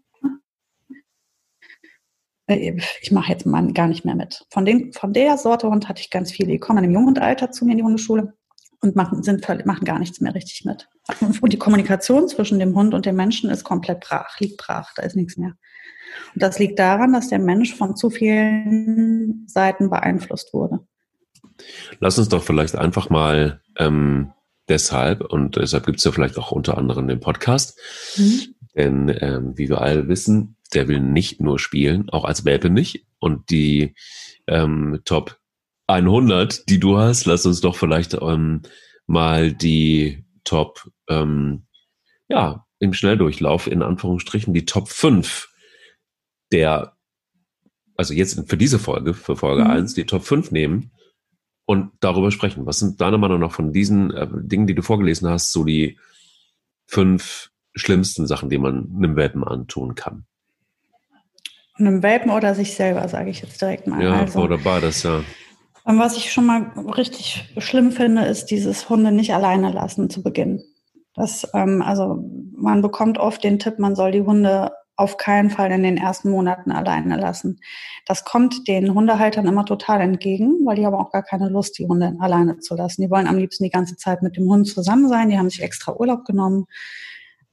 Äh, ich mache jetzt mal gar nicht mehr mit. Von, den, von der Sorte Hund hatte ich ganz viele. Die kommen im Junghundalter zu mir in die Hundeschule und machen, sind, machen gar nichts mehr richtig mit. Und die Kommunikation zwischen dem Hund und dem Menschen ist komplett brach, liegt brach, da ist nichts mehr. Und das liegt daran, dass der Mensch von zu vielen Seiten beeinflusst wurde. Lass uns doch vielleicht einfach mal ähm, deshalb, und deshalb gibt es ja vielleicht auch unter anderem den Podcast, mhm. denn ähm, wie wir alle wissen, der will nicht nur spielen, auch als Welpe nicht. Und die ähm, Top 100, die du hast, lass uns doch vielleicht ähm, mal die Top, ähm, ja, im Schnelldurchlauf in Anführungsstrichen, die Top 5 der, also jetzt für diese Folge, für Folge mhm. 1, die Top 5 nehmen und darüber sprechen. Was sind deiner Meinung nach von diesen äh, Dingen, die du vorgelesen hast, so die fünf schlimmsten Sachen, die man einem Welpen antun kann? Einem Welpen oder sich selber, sage ich jetzt direkt mal. Ja, also, oder beides, ja. Und was ich schon mal richtig schlimm finde, ist dieses Hunde nicht alleine lassen zu Beginn. Das, ähm, also man bekommt oft den Tipp, man soll die Hunde auf keinen Fall in den ersten Monaten alleine lassen. Das kommt den Hundehaltern immer total entgegen, weil die haben auch gar keine Lust, die Hunde alleine zu lassen. Die wollen am liebsten die ganze Zeit mit dem Hund zusammen sein. Die haben sich extra Urlaub genommen.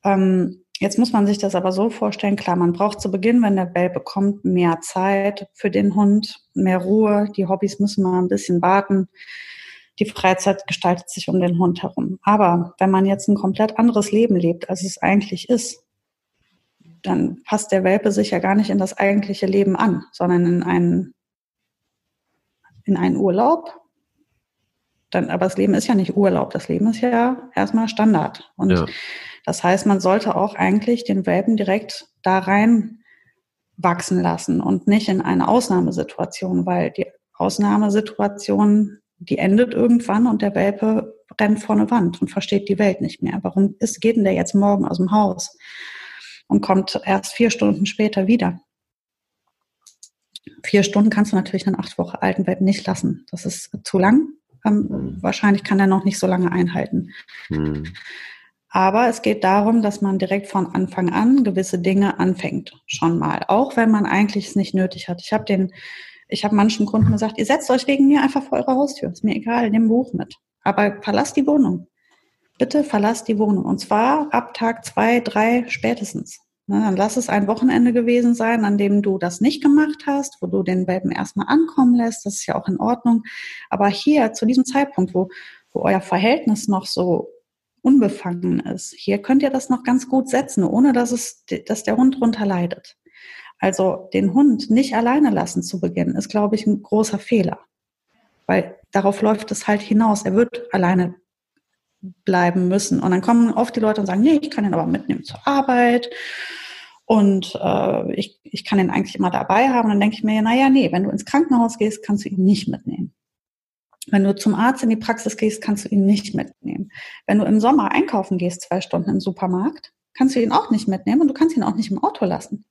Ähm, jetzt muss man sich das aber so vorstellen, klar, man braucht zu Beginn, wenn der Welpe kommt, mehr Zeit für den Hund, mehr Ruhe. Die Hobbys müssen mal ein bisschen warten. Die Freizeit gestaltet sich um den Hund herum. Aber wenn man jetzt ein komplett anderes Leben lebt, als es eigentlich ist, dann passt der Welpe sich ja gar nicht in das eigentliche Leben an, sondern in einen, in einen Urlaub. Dann, aber das Leben ist ja nicht Urlaub, das Leben ist ja erstmal Standard. Und ja. Das heißt, man sollte auch eigentlich den Welpen direkt da rein wachsen lassen und nicht in eine Ausnahmesituation, weil die Ausnahmesituation, die endet irgendwann und der Welpe rennt vor eine Wand und versteht die Welt nicht mehr. Warum ist, geht denn der jetzt morgen aus dem Haus? und kommt erst vier Stunden später wieder. Vier Stunden kannst du natürlich einen acht Wochen alten Welpen nicht lassen. Das ist zu lang. Ähm, mhm. wahrscheinlich kann er noch nicht so lange einhalten. Mhm. Aber es geht darum, dass man direkt von Anfang an gewisse Dinge anfängt. Schon mal. Auch wenn man eigentlich es nicht nötig hat. Ich habe den, ich habe manchen Kunden gesagt, ihr setzt euch wegen mir einfach vor eure Haustür. Ist mir egal, nimm Buch mit. Aber verlasst die Wohnung bitte verlass die Wohnung. Und zwar ab Tag zwei, drei spätestens. Ne, dann lass es ein Wochenende gewesen sein, an dem du das nicht gemacht hast, wo du den Welpen erstmal ankommen lässt. Das ist ja auch in Ordnung. Aber hier, zu diesem Zeitpunkt, wo, wo euer Verhältnis noch so unbefangen ist, hier könnt ihr das noch ganz gut setzen, ohne dass es, dass der Hund drunter leidet. Also den Hund nicht alleine lassen zu beginnen, ist, glaube ich, ein großer Fehler. Weil darauf läuft es halt hinaus. Er wird alleine bleiben müssen. Und dann kommen oft die Leute und sagen, nee, ich kann ihn aber mitnehmen zur Arbeit und äh, ich, ich kann ihn eigentlich immer dabei haben. Und dann denke ich mir, naja, nee, wenn du ins Krankenhaus gehst, kannst du ihn nicht mitnehmen. Wenn du zum Arzt in die Praxis gehst, kannst du ihn nicht mitnehmen. Wenn du im Sommer einkaufen gehst, zwei Stunden im Supermarkt, kannst du ihn auch nicht mitnehmen und du kannst ihn auch nicht im Auto lassen.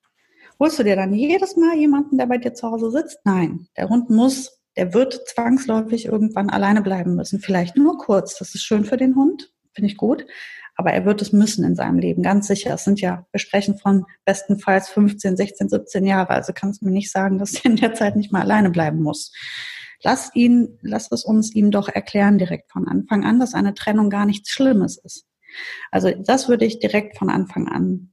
Holst du dir dann jedes Mal jemanden, der bei dir zu Hause sitzt? Nein, der Hund muss der wird zwangsläufig irgendwann alleine bleiben müssen. Vielleicht nur kurz. Das ist schön für den Hund, finde ich gut. Aber er wird es müssen in seinem Leben, ganz sicher. Es sind ja, wir sprechen von bestenfalls 15, 16, 17 Jahre. Also kannst du mir nicht sagen, dass er in der Zeit nicht mal alleine bleiben muss. Lass ihn, lass es uns ihm doch erklären direkt von Anfang an, dass eine Trennung gar nichts Schlimmes ist. Also das würde ich direkt von Anfang an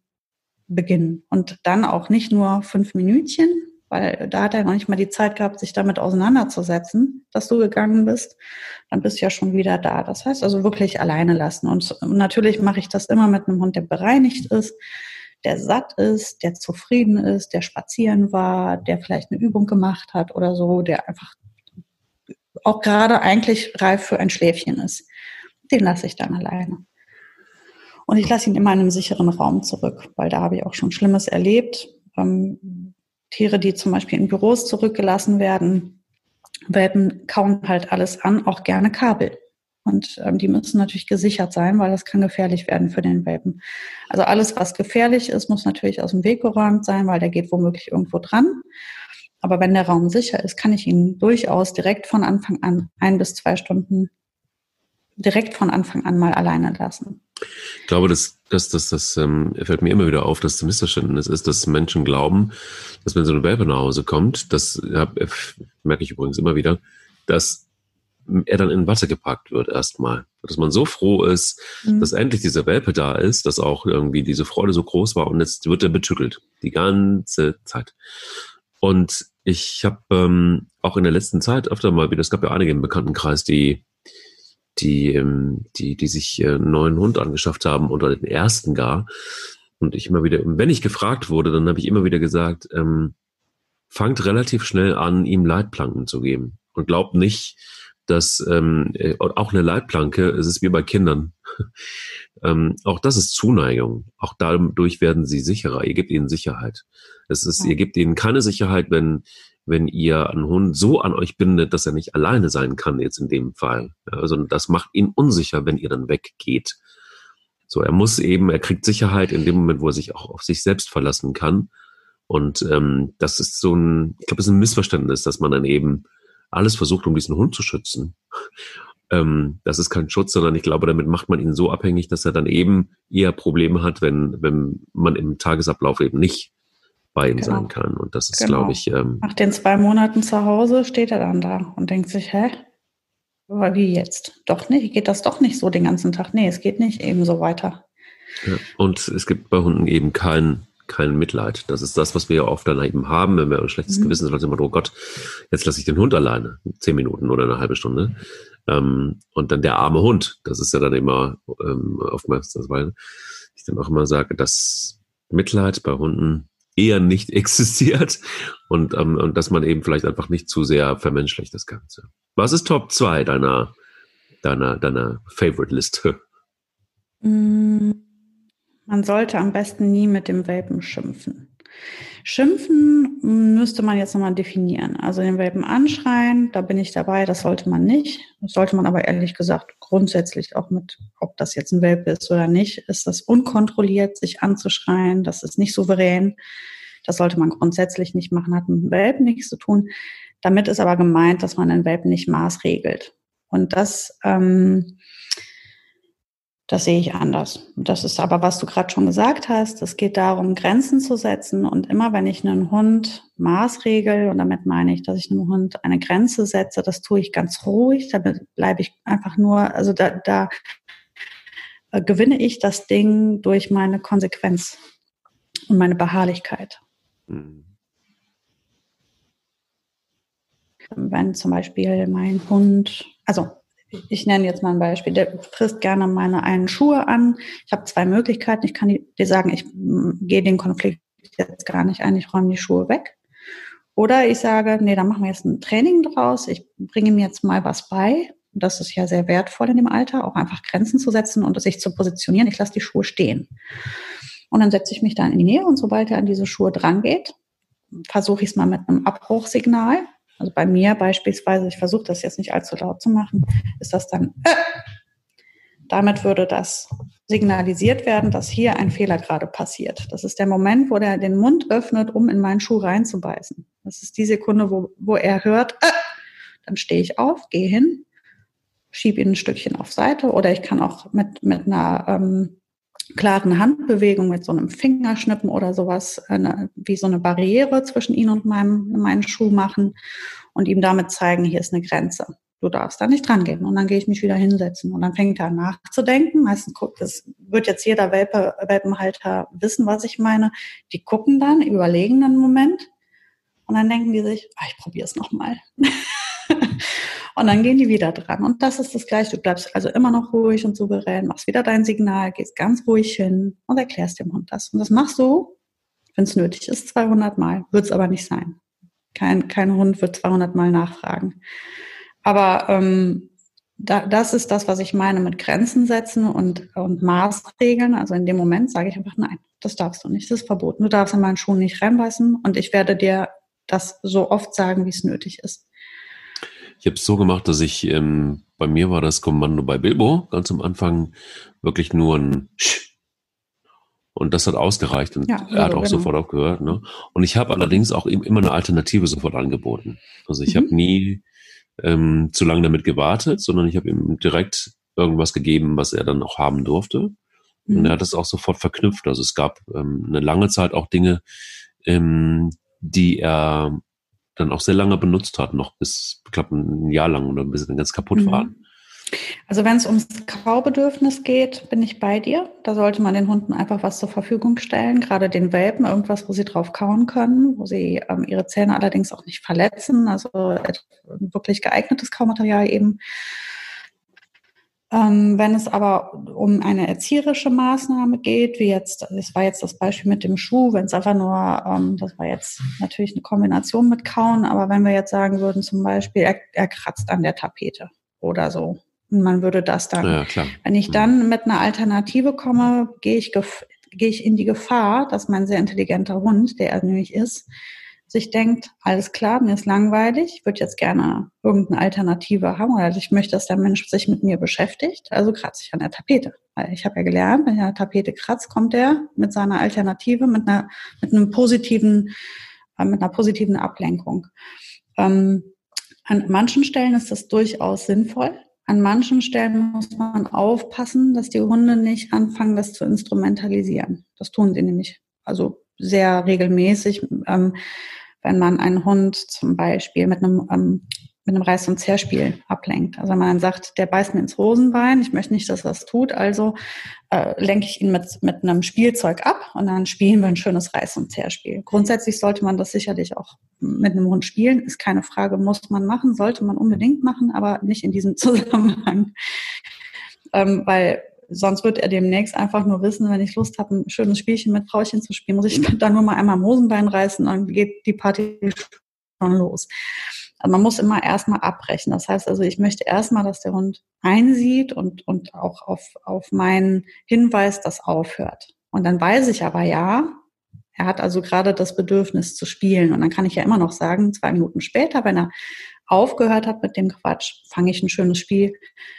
beginnen. Und dann auch nicht nur fünf Minütchen, weil da hat er noch nicht mal die Zeit gehabt, sich damit auseinanderzusetzen, dass du gegangen bist. Dann bist du ja schon wieder da. Das heißt also wirklich alleine lassen. Und natürlich mache ich das immer mit einem Hund, der bereinigt ist, der satt ist, der zufrieden ist, der spazieren war, der vielleicht eine Übung gemacht hat oder so, der einfach auch gerade eigentlich reif für ein Schläfchen ist. Den lasse ich dann alleine. Und ich lasse ihn immer in einem sicheren Raum zurück, weil da habe ich auch schon Schlimmes erlebt. Ähm, Tiere, die zum Beispiel in Büros zurückgelassen werden, Welpen kauen halt alles an, auch gerne Kabel. Und ähm, die müssen natürlich gesichert sein, weil das kann gefährlich werden für den Welpen. Also alles, was gefährlich ist, muss natürlich aus dem Weg geräumt sein, weil der geht womöglich irgendwo dran. Aber wenn der Raum sicher ist, kann ich ihn durchaus direkt von Anfang an ein bis zwei Stunden direkt von Anfang an mal alleine lassen. Ich glaube, das, das, das, das ähm, fällt mir immer wieder auf, dass das Missverständnis ist, dass Menschen glauben, dass wenn so eine Welpe nach Hause kommt, das ja, merke ich übrigens immer wieder, dass er dann in Watte gepackt wird erstmal. Dass man so froh ist, mhm. dass endlich dieser Welpe da ist, dass auch irgendwie diese Freude so groß war und jetzt wird er betüttelt. Die ganze Zeit. Und ich habe ähm, auch in der letzten Zeit öfter mal wieder, es gab ja einige im Bekanntenkreis, die die, ähm, die, die sich äh, einen neuen Hund angeschafft haben oder den ersten gar. Und ich immer wieder, wenn ich gefragt wurde, dann habe ich immer wieder gesagt, ähm, fangt relativ schnell an, ihm Leitplanken zu geben. Und glaubt nicht, dass ähm, äh, auch eine Leitplanke, es ist wie bei Kindern. [LAUGHS] ähm, auch das ist Zuneigung. Auch dadurch werden sie sicherer. Ihr gebt ihnen Sicherheit. Es ist, ja. ihr gebt ihnen keine Sicherheit, wenn wenn ihr einen Hund so an euch bindet, dass er nicht alleine sein kann, jetzt in dem Fall. Also das macht ihn unsicher, wenn ihr dann weggeht. So, er muss eben, er kriegt Sicherheit in dem Moment, wo er sich auch auf sich selbst verlassen kann. Und ähm, das ist so ein, ich glaube, es ist ein Missverständnis, dass man dann eben alles versucht, um diesen Hund zu schützen. ähm, das ist kein Schutz, sondern ich glaube, damit macht man ihn so abhängig, dass er dann eben eher Probleme hat, wenn, wenn man im Tagesablauf eben nicht bei ihm genau. sein kann. Und das ist, genau. glaube ich. Ähm, Nach den zwei Monaten zu Hause steht er dann da und denkt sich, hä? Aber wie jetzt? Doch nicht, geht das doch nicht so den ganzen Tag. Nee, es geht nicht eben so weiter. Ja, und es gibt bei Hunden eben kein, kein Mitleid. Das ist das, was wir ja oft dann eben haben, wenn wir ein schlechtes mhm. Gewissen haben, immer, oh Gott, jetzt lasse ich den Hund alleine, zehn Minuten oder eine halbe Stunde. Ähm, und dann der arme Hund, das ist ja dann immer ähm, oftmals das, weil ich dann auch immer sage, dass Mitleid bei Hunden eher nicht [LAUGHS] existiert und, ähm, und dass man eben vielleicht einfach nicht zu sehr vermenschlicht das Ganze. Was ist Top 2 deiner, deiner, deiner Favorite-Liste? Mm, man sollte am besten nie mit dem Welpen schimpfen. Schimpfen müsste man jetzt nochmal definieren. Also den Welpen anschreien, da bin ich dabei, das sollte man nicht. Das sollte man aber ehrlich gesagt grundsätzlich auch mit, ob das jetzt ein Welpe ist oder nicht, ist das unkontrolliert, sich anzuschreien, das ist nicht souverän. Das sollte man grundsätzlich nicht machen, hat mit dem Welpen nichts zu tun. Damit ist aber gemeint, dass man den Welpen nicht maßregelt. Und das ähm, das sehe ich anders. Das ist aber, was du gerade schon gesagt hast. Es geht darum, Grenzen zu setzen. Und immer wenn ich einen Hund maßregel, und damit meine ich, dass ich einem Hund eine Grenze setze, das tue ich ganz ruhig. Da bleibe ich einfach nur, also da, da äh, gewinne ich das Ding durch meine Konsequenz und meine Beharrlichkeit. Mhm. Wenn zum Beispiel mein Hund, also ich nenne jetzt mal ein Beispiel, der frisst gerne meine einen Schuhe an. Ich habe zwei Möglichkeiten. Ich kann dir sagen, ich gehe den Konflikt jetzt gar nicht ein, ich räume die Schuhe weg. Oder ich sage, nee, da machen wir jetzt ein Training draus. Ich bringe ihm jetzt mal was bei. Das ist ja sehr wertvoll in dem Alter, auch einfach Grenzen zu setzen und sich zu positionieren. Ich lasse die Schuhe stehen. Und dann setze ich mich dann in die Nähe und sobald er an diese Schuhe dran geht, versuche ich es mal mit einem Abbruchsignal. Also bei mir beispielsweise, ich versuche das jetzt nicht allzu laut zu machen, ist das dann, äh, damit würde das signalisiert werden, dass hier ein Fehler gerade passiert. Das ist der Moment, wo der den Mund öffnet, um in meinen Schuh reinzubeißen. Das ist die Sekunde, wo, wo er hört, äh, dann stehe ich auf, gehe hin, schiebe ihn ein Stückchen auf Seite oder ich kann auch mit, mit einer ähm, klaren Handbewegung, mit so einem Fingerschnippen oder sowas, eine, wie so eine Barriere zwischen ihn und meinem, meinen Schuh machen und ihm damit zeigen, hier ist eine Grenze. Du darfst da nicht dran gehen. Und dann gehe ich mich wieder hinsetzen. Und dann fängt er an nachzudenken. Meistens guckt, das wird jetzt jeder Welpe, Welpenhalter wissen, was ich meine. Die gucken dann, überlegen einen Moment. Und dann denken die sich, ah, ich probiere es nochmal. [LAUGHS] Und dann gehen die wieder dran. Und das ist das Gleiche. Du bleibst also immer noch ruhig und souverän, machst wieder dein Signal, gehst ganz ruhig hin und erklärst dem Hund das. Und das machst du, wenn es nötig ist, 200 Mal. Wird es aber nicht sein. Kein, kein Hund wird 200 Mal nachfragen. Aber ähm, da, das ist das, was ich meine mit Grenzen setzen und, und Maßregeln. Also in dem Moment sage ich einfach, nein, das darfst du nicht, das ist verboten. Du darfst in meinen Schuh nicht reinbeißen und ich werde dir das so oft sagen, wie es nötig ist. Ich habe es so gemacht, dass ich, ähm, bei mir war das Kommando bei Bilbo ganz am Anfang wirklich nur ein Sch und das hat ausgereicht und ja, er hat auch genau. sofort aufgehört. Ne? Und ich habe allerdings auch immer eine Alternative sofort angeboten. Also ich mhm. habe nie ähm, zu lange damit gewartet, sondern ich habe ihm direkt irgendwas gegeben, was er dann auch haben durfte. Mhm. Und er hat es auch sofort verknüpft. Also es gab ähm, eine lange Zeit auch Dinge, ähm, die er dann auch sehr lange benutzt hat, noch bis, ich glaube, ein Jahr lang oder bis sie dann ganz kaputt mhm. waren. Also wenn es ums Kaubedürfnis geht, bin ich bei dir. Da sollte man den Hunden einfach was zur Verfügung stellen, gerade den Welpen, irgendwas, wo sie drauf kauen können, wo sie ähm, ihre Zähne allerdings auch nicht verletzen. Also ein wirklich geeignetes Kaumaterial eben. Ähm, wenn es aber um eine erzieherische Maßnahme geht, wie jetzt, das war jetzt das Beispiel mit dem Schuh, wenn es einfach nur, ähm, das war jetzt natürlich eine Kombination mit Kauen, aber wenn wir jetzt sagen würden, zum Beispiel, er, er kratzt an der Tapete oder so, und man würde das dann, ja, wenn ich dann mit einer Alternative komme, gehe ich, gehe ich in die Gefahr, dass mein sehr intelligenter Hund, der er nämlich ist, sich denkt, alles klar, mir ist langweilig, ich würde jetzt gerne irgendeine Alternative haben oder ich möchte, dass der Mensch sich mit mir beschäftigt, also kratze ich an der Tapete. Weil ich habe ja gelernt, wenn der Tapete kratzt, kommt er mit seiner Alternative, mit einer, mit einem positiven, äh, mit einer positiven Ablenkung. Ähm, an manchen Stellen ist das durchaus sinnvoll. An manchen Stellen muss man aufpassen, dass die Hunde nicht anfangen, das zu instrumentalisieren. Das tun sie nämlich. Also sehr regelmäßig. Ähm, wenn man einen Hund zum Beispiel mit einem, ähm, mit einem Reiß- und Zerspiel ablenkt. Also wenn man sagt, der beißt mir ins Hosenbein, ich möchte nicht, dass er das tut, also äh, lenke ich ihn mit, mit einem Spielzeug ab und dann spielen wir ein schönes Reiß- und Zerspiel. Grundsätzlich sollte man das sicherlich auch mit einem Hund spielen, ist keine Frage, muss man machen, sollte man unbedingt machen, aber nicht in diesem [LAUGHS] Zusammenhang. Ähm, weil sonst wird er demnächst einfach nur wissen, wenn ich Lust habe, ein schönes Spielchen mit Frauchen zu spielen, muss ich [LAUGHS] dann nur mal einmal am Hosenbein reißen, dann geht die Party schon los. Also man muss immer erstmal abbrechen. Das heißt also, ich möchte erstmal, dass der Hund einsieht und, und auch auf, auf meinen Hinweis das aufhört. Und dann weiß ich aber ja, er hat also gerade das Bedürfnis zu spielen. Und dann kann ich ja immer noch sagen, zwei Minuten später, wenn er aufgehört hat mit dem Quatsch, fange ich ein schönes Spiel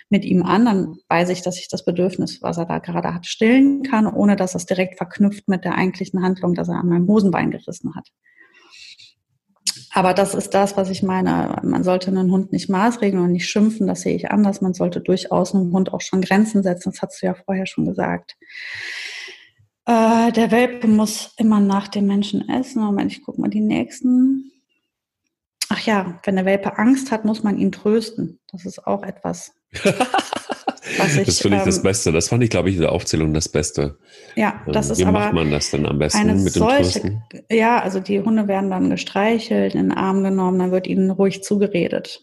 mit ihm an, dann weiß ich, dass ich das Bedürfnis, was er da gerade hat, stillen kann, ohne dass es direkt verknüpft mit der eigentlichen Handlung, dass er an meinem Hosenbein gerissen hat. Aber das ist das, was ich meine. Man sollte einen Hund nicht maßregeln und nicht schimpfen, das sehe ich anders. Man sollte durchaus einem Hund auch schon Grenzen setzen. Das hast du ja vorher schon gesagt. Äh, der Welpe muss immer nach dem Menschen essen. Moment, ich gucke mal die nächsten. Ach ja, wenn der Welpe Angst hat, muss man ihn trösten. Das ist auch etwas. [LAUGHS] ich, das finde ich ähm, das Beste. Das fand ich, glaube ich, in der Aufzählung das Beste. Ja, das ähm, ist Wie macht man das dann am besten mit dem solche, Trösten? Ja, also die Hunde werden dann gestreichelt, in den Arm genommen, dann wird ihnen ruhig zugeredet.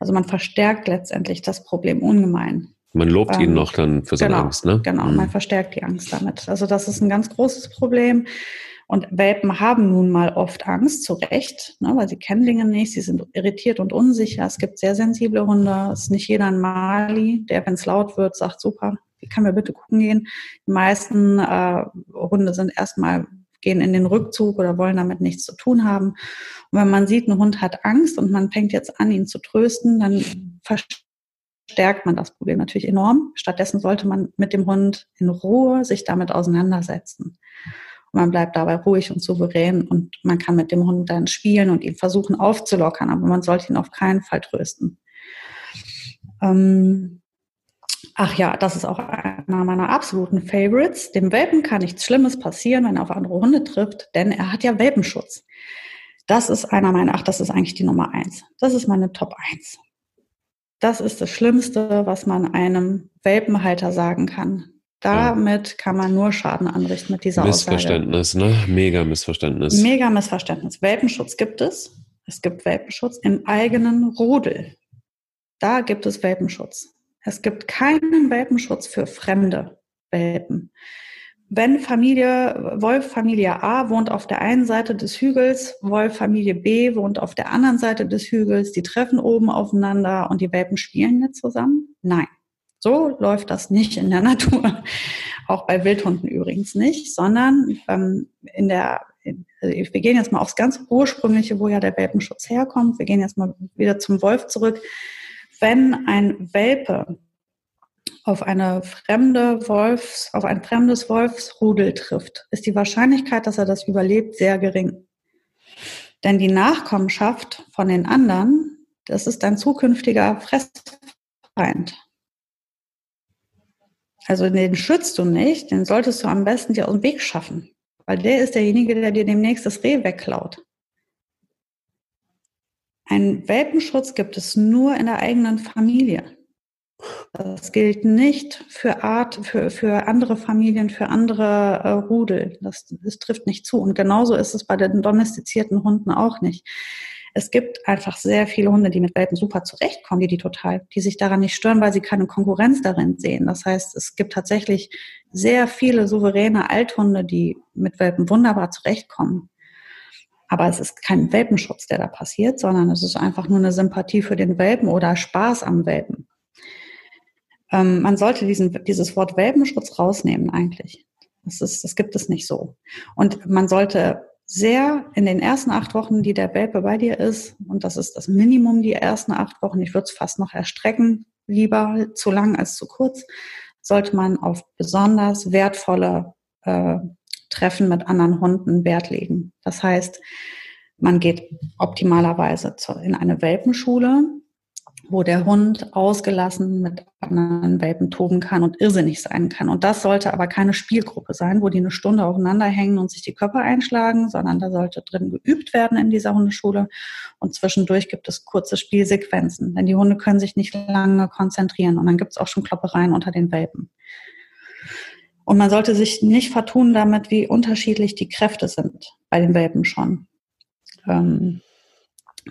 Also man verstärkt letztendlich das Problem ungemein. Man lobt ähm, ihn noch dann für seine genau, Angst, ne? Genau, mhm. man verstärkt die Angst damit. Also das ist ein ganz großes Problem. Und Welpen haben nun mal oft Angst, zu Recht, ne, weil sie kennen Dinge nicht, sie sind irritiert und unsicher. Es gibt sehr sensible Hunde. Es ist nicht jeder ein Mali, der, wenn es laut wird, sagt, super, wie kann mir bitte gucken gehen? Die meisten äh, Hunde sind erstmal gehen in den Rückzug oder wollen damit nichts zu tun haben. Und wenn man sieht, ein Hund hat Angst und man fängt jetzt an, ihn zu trösten, dann verstärkt man das Problem natürlich enorm. Stattdessen sollte man mit dem Hund in Ruhe sich damit auseinandersetzen. Man bleibt dabei ruhig und souverän und man kann mit dem Hund dann spielen und ihn versuchen aufzulockern, aber man sollte ihn auf keinen Fall trösten. Ähm, ach ja, das ist auch einer meiner absoluten Favorites. Dem Welpen kann nichts Schlimmes passieren, wenn er auf andere Hunde trifft, denn er hat ja Welpenschutz. Das ist einer meiner, ach, das ist eigentlich die Nummer eins. Das ist meine Top eins. Das ist das Schlimmste, was man einem Welpenhalter sagen kann. Damit kann man nur Schaden anrichten mit dieser Missverständnis, Aussage. ne? Mega Missverständnis. Mega Missverständnis. Welpenschutz gibt es. Es gibt Welpenschutz im eigenen Rudel. Da gibt es Welpenschutz. Es gibt keinen Welpenschutz für fremde Welpen. Wenn Familie, Wolf-Familie A wohnt auf der einen Seite des Hügels, Wolf-Familie B wohnt auf der anderen Seite des Hügels, die treffen oben aufeinander und die Welpen spielen nicht zusammen? Nein. So läuft das nicht in der [LAUGHS] Natur. Auch bei Wildhunden übrigens nicht, sondern ähm, in der, in, also wir gehen jetzt mal aufs ganz ursprüngliche, wo ja der Welpenschutz herkommt. Wir gehen jetzt mal wieder zum Wolf zurück. Wenn ein Welpe auf eine fremde Wolfs, auf ein fremdes Wolfsrudel trifft, ist die Wahrscheinlichkeit, dass er das überlebt, sehr gering. Denn die Nachkommenschaft von den anderen, das ist ein zukünftiger Fressfeind. Also den schützt du nicht, den solltest du am besten dir aus dem Weg schaffen. Weil der ist derjenige, der dir demnächst das Reh wegklaut. Ein Welpenschutz gibt es nur in der eigenen Familie. Das gilt nicht für Art, für, für andere Familien, für andere äh, Rudel. Das, das trifft nicht zu. Und genauso ist es bei den domestizierten Hunden auch nicht. Es gibt einfach sehr viele Hunde, die mit Welpen super zurechtkommen, die die total, die sich daran nicht stören, weil sie keine Konkurrenz darin sehen. Das heißt, es gibt tatsächlich sehr viele souveräne Althunde, die mit Welpen wunderbar zurechtkommen. Aber es ist kein Welpenschutz, der da passiert, sondern es ist einfach nur eine Sympathie für den Welpen oder Spaß am Welpen. Ähm, man sollte diesen, dieses Wort Welpenschutz rausnehmen eigentlich. Das, ist, das gibt es nicht so. Und man sollte sehr in den ersten acht Wochen, die der Welpe bei dir ist, und das ist das Minimum, die ersten acht Wochen, ich würde es fast noch erstrecken, lieber zu lang als zu kurz, sollte man auf besonders wertvolle äh, Treffen mit anderen Hunden Wert legen. Das heißt, man geht optimalerweise in eine Welpenschule, wo der Hund ausgelassen mit anderen Welpen toben kann und irrsinnig sein kann. Und das sollte aber keine Spielgruppe sein, wo die eine Stunde aufeinander hängen und sich die Köpfe einschlagen, sondern da sollte drin geübt werden in dieser Hundeschule. Und zwischendurch gibt es kurze Spielsequenzen, denn die Hunde können sich nicht lange konzentrieren. Und dann gibt es auch schon Kloppereien unter den Welpen. Und man sollte sich nicht vertun damit, wie unterschiedlich die Kräfte sind bei den Welpen schon. Ähm,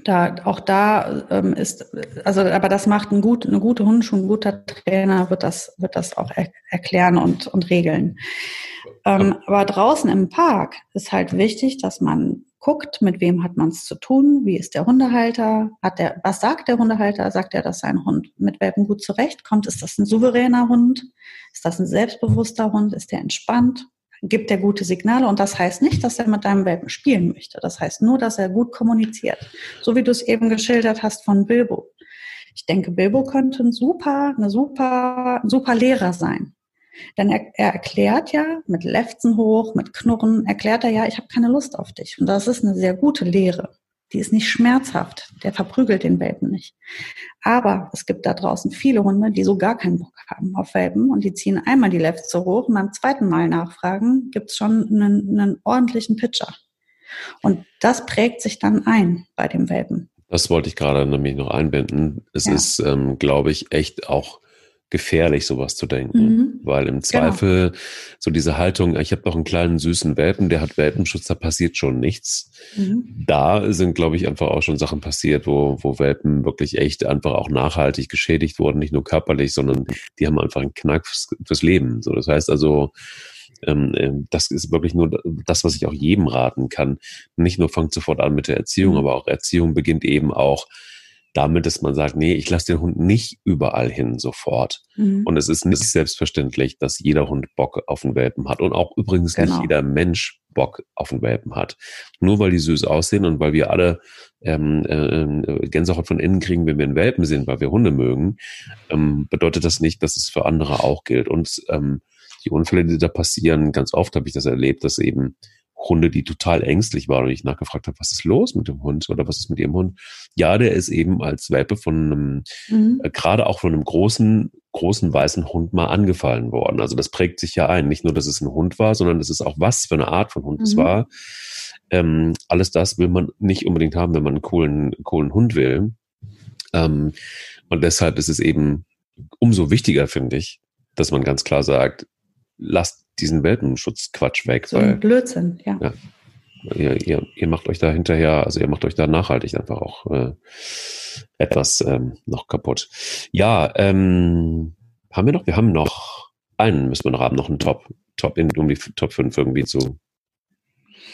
da, auch da ähm, ist, also, aber das macht ein gut, eine gute Hundeschule, ein guter Trainer wird das, wird das auch er, erklären und, und regeln. Ähm, aber draußen im Park ist halt wichtig, dass man guckt, mit wem hat man es zu tun, wie ist der Hundehalter, hat der, was sagt der Hundehalter, sagt er, dass sein Hund mit Welpen gut zurechtkommt, ist das ein souveräner Hund, ist das ein selbstbewusster Hund, ist der entspannt, gibt er gute Signale und das heißt nicht, dass er mit deinem Welpen spielen möchte, das heißt nur, dass er gut kommuniziert, so wie du es eben geschildert hast von Bilbo. Ich denke, Bilbo könnte ein super, eine super, ein super Lehrer sein. Denn er, er erklärt ja mit Lefzen hoch, mit Knurren, erklärt er ja, ich habe keine Lust auf dich. Und das ist eine sehr gute Lehre. Die ist nicht schmerzhaft. Der verprügelt den Welpen nicht. Aber es gibt da draußen viele Hunde, die so gar keinen Bock haben auf Welpen und die ziehen einmal die Lefze hoch und beim zweiten Mal nachfragen gibt es schon einen, einen ordentlichen Pitcher. Und das prägt sich dann ein bei dem Welpen. Das wollte ich gerade nämlich noch einbinden. Es ja. ist, ähm, glaube ich, echt auch gefährlich, sowas zu denken. Mhm. Weil im genau. Zweifel genau. so diese Haltung, ich habe doch einen kleinen süßen Welpen, der hat Welpenschutz, da passiert schon nichts. Mhm. Da sind, glaube ich, einfach auch schon Sachen passiert, wo, wo Welpen wirklich echt einfach auch nachhaltig geschädigt wurden, nicht nur körperlich, sondern die haben einfach einen Knack fürs, fürs Leben. So, das heißt also, ähm, ähm das ist wirklich nur das, was ich auch jedem raten kann. Nicht nur fangt sofort an mit der Erziehung, mhm. aber auch Erziehung beginnt eben auch damit, dass man sagt, nee, ich lasse den Hund nicht überall hin sofort. Mhm. Und es ist nicht selbstverständlich, dass jeder Hund Bock auf einen Welpen hat und auch übrigens genau. nicht jeder Mensch Bock auf einen Welpen hat. Nur weil die süß aussehen und weil wir alle ähm, äh, Gänsehaut von innen kriegen, wenn wir einen Welpen sind, weil wir Hunde mögen, ähm, bedeutet das nicht, dass es für andere auch gilt. Und ähm, die Unfälle, die da passieren, ganz oft habe ich das erlebt, dass eben Hunde, die total ängstlich waren und ich nachgefragt habe, was ist los mit dem Hund oder was ist mit ihrem Hund? Ja, der ist eben als Welpe von einem, mhm. äh, gerade auch von einem großen, großen weißen Hund mal angefallen worden. Also das prägt sich ja ein. Nicht nur, dass es ein Hund war, sondern das ist auch was für eine Art von Hund mhm. es war. Ähm, alles das will man nicht unbedingt haben, wenn man einen coolen, coolen Hund will. Ähm, und deshalb ist es eben umso wichtiger, finde ich, dass man ganz klar sagt, lasst diesen Welpenschutzquatsch weg. So weil, ein Blödsinn, ja. ja ihr, ihr, ihr macht euch da hinterher, also ihr macht euch da nachhaltig einfach auch äh, etwas ähm, noch kaputt. Ja, ähm, haben wir noch? Wir haben noch einen, müssen wir noch haben, noch einen Top, Top in, um die Top 5 irgendwie zu.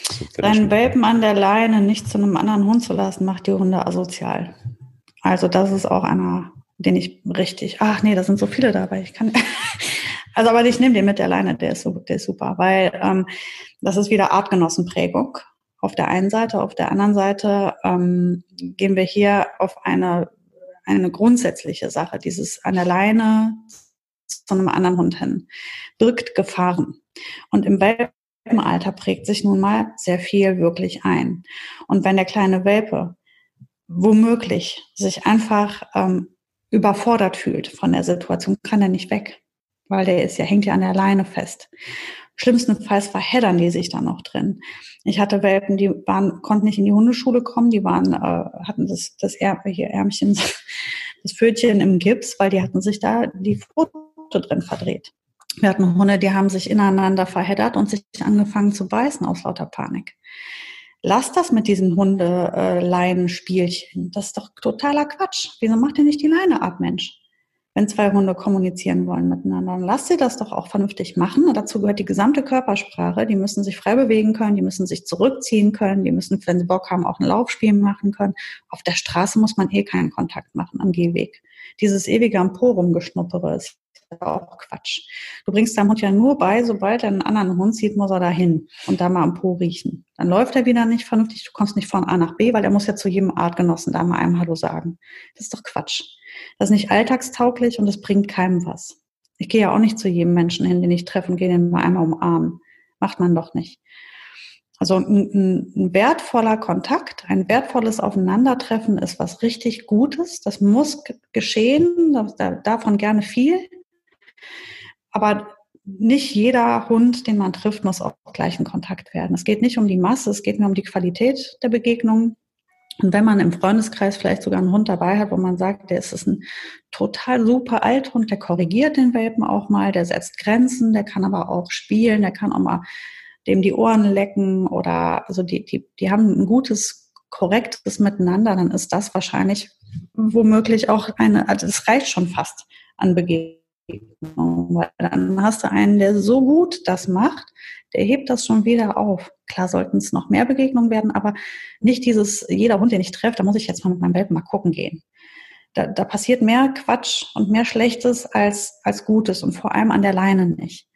zu Deinen Welpen an der Leine nicht zu einem anderen Hund zu lassen, macht die Hunde asozial. Also das ist auch einer, den ich richtig, ach nee, da sind so viele dabei. Ich kann, Also, aber ich nehme den mit der Leine, der ist, der ist super, weil ähm, das ist wieder Artgenossenprägung auf der einen Seite. Auf der anderen Seite ähm, gehen wir hier auf eine, eine grundsätzliche Sache. Dieses an der Leine zu einem anderen Hund hin birgt Gefahren. Und im Welpenalter prägt sich nun mal sehr viel wirklich ein. Und wenn der kleine Welpe womöglich sich einfach ähm, überfordert fühlt von der Situation, kann er nicht weg weil der ist ja, hängt ja an der Leine fest. Schlimmstenfalls verheddern die sich dann noch drin. Ich hatte Welpen, die waren, konnten nicht in die Hundeschule kommen, die waren, äh, hatten das, das Är hier Ärmchen, [LAUGHS] das Pfötchen im Gips, weil die hatten sich da die Pfote drin verdreht. Wir hatten Hunde, die haben sich ineinander verheddert und sich angefangen zu beißen aus lauter Panik. lass das mit diesen Hundeleinen-Spielchen. Das ist doch totaler Quatsch. Wieso macht ihr nicht die Leine ab, Mensch? Wenn zwei Hunde kommunizieren wollen miteinander, dann lass sie das doch auch vernünftig machen. Und dazu gehört die gesamte Körpersprache. Die müssen sich frei bewegen können, die müssen sich zurückziehen können, die müssen, wenn sie Bock haben, auch ein Laufspiel machen können. Auf der Straße muss man eh keinen Kontakt machen am Gehweg. Dieses ewige am Po rumgeschnuppere ist auch Quatsch. Du bringst deinem Hund ja nur bei, sobald er einen anderen Hund sieht, muss er da hin und da mal am Po riechen. Dann läuft er wieder nicht vernünftig, du kommst nicht von A nach B, weil er muss ja zu jedem Artgenossen da mal einem Hallo sagen. Das ist doch Quatsch. Das ist nicht alltagstauglich und das bringt keinem was. Ich gehe ja auch nicht zu jedem Menschen hin, den ich treffe und gehe den mal einmal umarmen. Macht man doch nicht. Also ein, ein, wertvoller Kontakt, ein wertvolles Aufeinandertreffen ist was richtig Gutes. Das muss geschehen, davon gerne viel. Aber nicht jeder Hund, den man trifft, muss auch gleich in Kontakt werden. Es geht nicht um die Masse, es geht nur um die Qualität der Begegnung. Und wenn man im Freundeskreis vielleicht sogar einen Hund dabei hat, wo man sagt, der ist ein total super Althund, der korrigiert den Welpen auch mal, der setzt Grenzen, der kann aber auch spielen, der kann auch mal dem die Ohren lecken oder also die, die, die haben ein gutes, korrektes Miteinander, dann ist das wahrscheinlich womöglich auch eine, also es reicht schon fast an Begegnung. Weil dann hast du einen, der so gut das macht, der hebt das schon wieder auf. Klar sollten es noch mehr Begegnungen werden, aber nicht dieses, jeder Hund, den ich treffe, da muss ich jetzt mal mit meinem Welpen mal gucken gehen. Da, da passiert mehr Quatsch und mehr Schlechtes als, als Gutes und vor allem an der Leine nicht.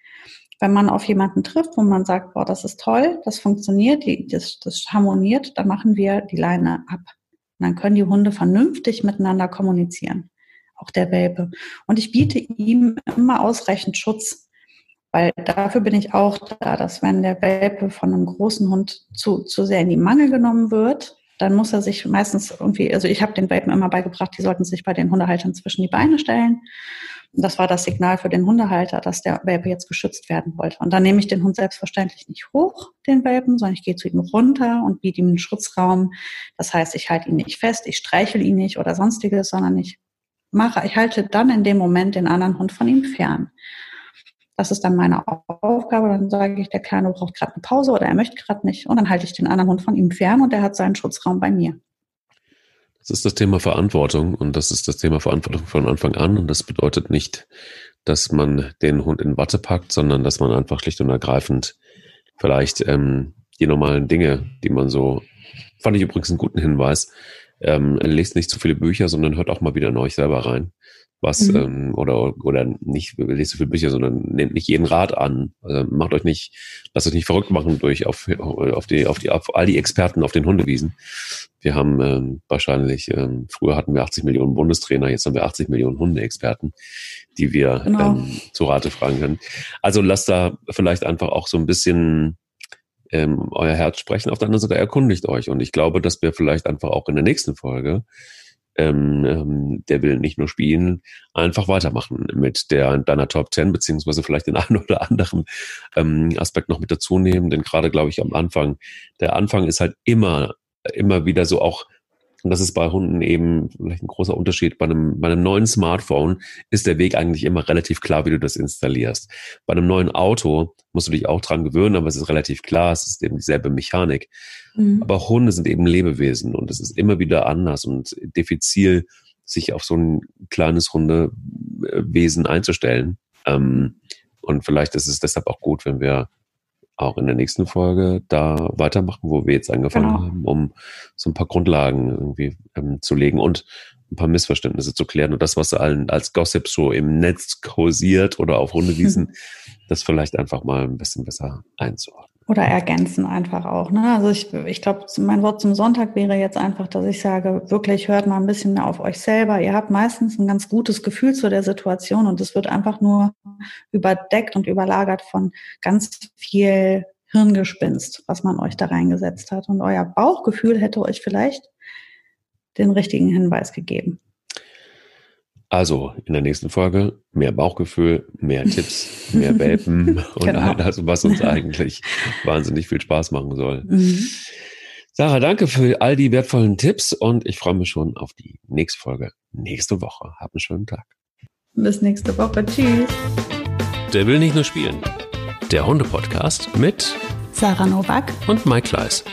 Wenn man auf jemanden trifft, wo man sagt, boah, das ist toll, das funktioniert, die, das, das harmoniert, dann machen wir die Leine ab. Und dann können die Hunde vernünftig miteinander kommunizieren. Auch der Welpe. Und ich biete ihm immer ausreichend Schutz. Weil dafür bin ich auch da, dass wenn der Welpe von einem großen Hund zu, zu sehr in die Mangel genommen wird, dann muss er sich meistens irgendwie, also ich habe den Welpen immer beigebracht, die sollten sich bei den Hundehaltern zwischen die Beine stellen. Und das war das Signal für den Hundehalter, dass der Welpe jetzt geschützt werden wollte. Und dann nehme ich den Hund selbstverständlich nicht hoch, den Welpen, sondern ich gehe zu ihm runter und biete ihm einen Schutzraum. Das heißt, ich halte ihn nicht fest, ich streichel ihn nicht oder sonstiges, sondern ich mache, ich halte dann in dem Moment den anderen Hund von ihm fern. Das ist dann meine Aufgabe. Dann sage ich, der Kleine braucht gerade eine Pause oder er möchte gerade nicht. Und dann halte ich den anderen Hund von ihm fern und der hat seinen Schutzraum bei mir. Das ist das Thema Verantwortung und das ist das Thema Verantwortung von Anfang an. Und das bedeutet nicht, dass man den Hund in Watte packt, sondern dass man einfach schlicht und ergreifend vielleicht ähm, die normalen Dinge, die man so, fand ich übrigens einen guten Hinweis, ähm, lest nicht zu viele Bücher, sondern hört auch mal wieder in euch selber rein was mhm. ähm, oder oder nicht lest so viele Bücher, sondern nehmt nicht jeden Rat an. Also macht euch nicht, lasst euch nicht verrückt machen durch auf, auf die auf die auf all die Experten auf den Hundewiesen. Wir haben ähm, wahrscheinlich ähm, früher hatten wir 80 Millionen Bundestrainer, jetzt haben wir 80 Millionen Hundeexperten, die wir genau. ähm, zu Rate fragen können. Also lasst da vielleicht einfach auch so ein bisschen ähm, euer Herz sprechen. Auf der anderen Seite erkundigt euch. Und ich glaube, dass wir vielleicht einfach auch in der nächsten Folge ähm, ähm, der will nicht nur spielen, einfach weitermachen mit der deiner Top 10, beziehungsweise vielleicht den [LAUGHS] einen oder anderen ähm, Aspekt noch mit dazu nehmen. Denn gerade, glaube ich, am Anfang, der Anfang ist halt immer, immer wieder so auch und das ist bei Hunden eben vielleicht ein großer Unterschied. Bei einem, bei einem neuen Smartphone ist der Weg eigentlich immer relativ klar, wie du das installierst. Bei einem neuen Auto musst du dich auch dran gewöhnen, aber es ist relativ klar, es ist eben dieselbe Mechanik. Mhm. Aber Hunde sind eben Lebewesen und es ist immer wieder anders und diffizil, sich auf so ein kleines Hundewesen einzustellen. Ähm, und vielleicht ist es deshalb auch gut, wenn wir auch in der nächsten Folge da weitermachen, wo wir jetzt angefangen genau. haben, um so ein paar Grundlagen irgendwie ähm, zu legen und ein paar Missverständnisse zu klären und das, was allen als Gossip so im Netz kursiert oder auf Hundewiesen, [LAUGHS] das vielleicht einfach mal ein bisschen besser einzuordnen. Oder ergänzen einfach auch. Ne? Also ich, ich glaube, mein Wort zum Sonntag wäre jetzt einfach, dass ich sage, wirklich hört mal ein bisschen mehr auf euch selber. Ihr habt meistens ein ganz gutes Gefühl zu der Situation und es wird einfach nur überdeckt und überlagert von ganz viel Hirngespinst, was man euch da reingesetzt hat. Und euer Bauchgefühl hätte euch vielleicht den richtigen Hinweis gegeben. Also in der nächsten Folge mehr Bauchgefühl, mehr Tipps, mehr [LAUGHS] Welpen und genau. all das, was uns [LAUGHS] eigentlich wahnsinnig viel Spaß machen soll. Mhm. Sarah, danke für all die wertvollen Tipps und ich freue mich schon auf die nächste Folge nächste Woche. Hab einen schönen Tag. Bis nächste Woche. Tschüss. Der will nicht nur spielen. Der Hunde-Podcast mit Sarah Nowak und Mike Kleiss.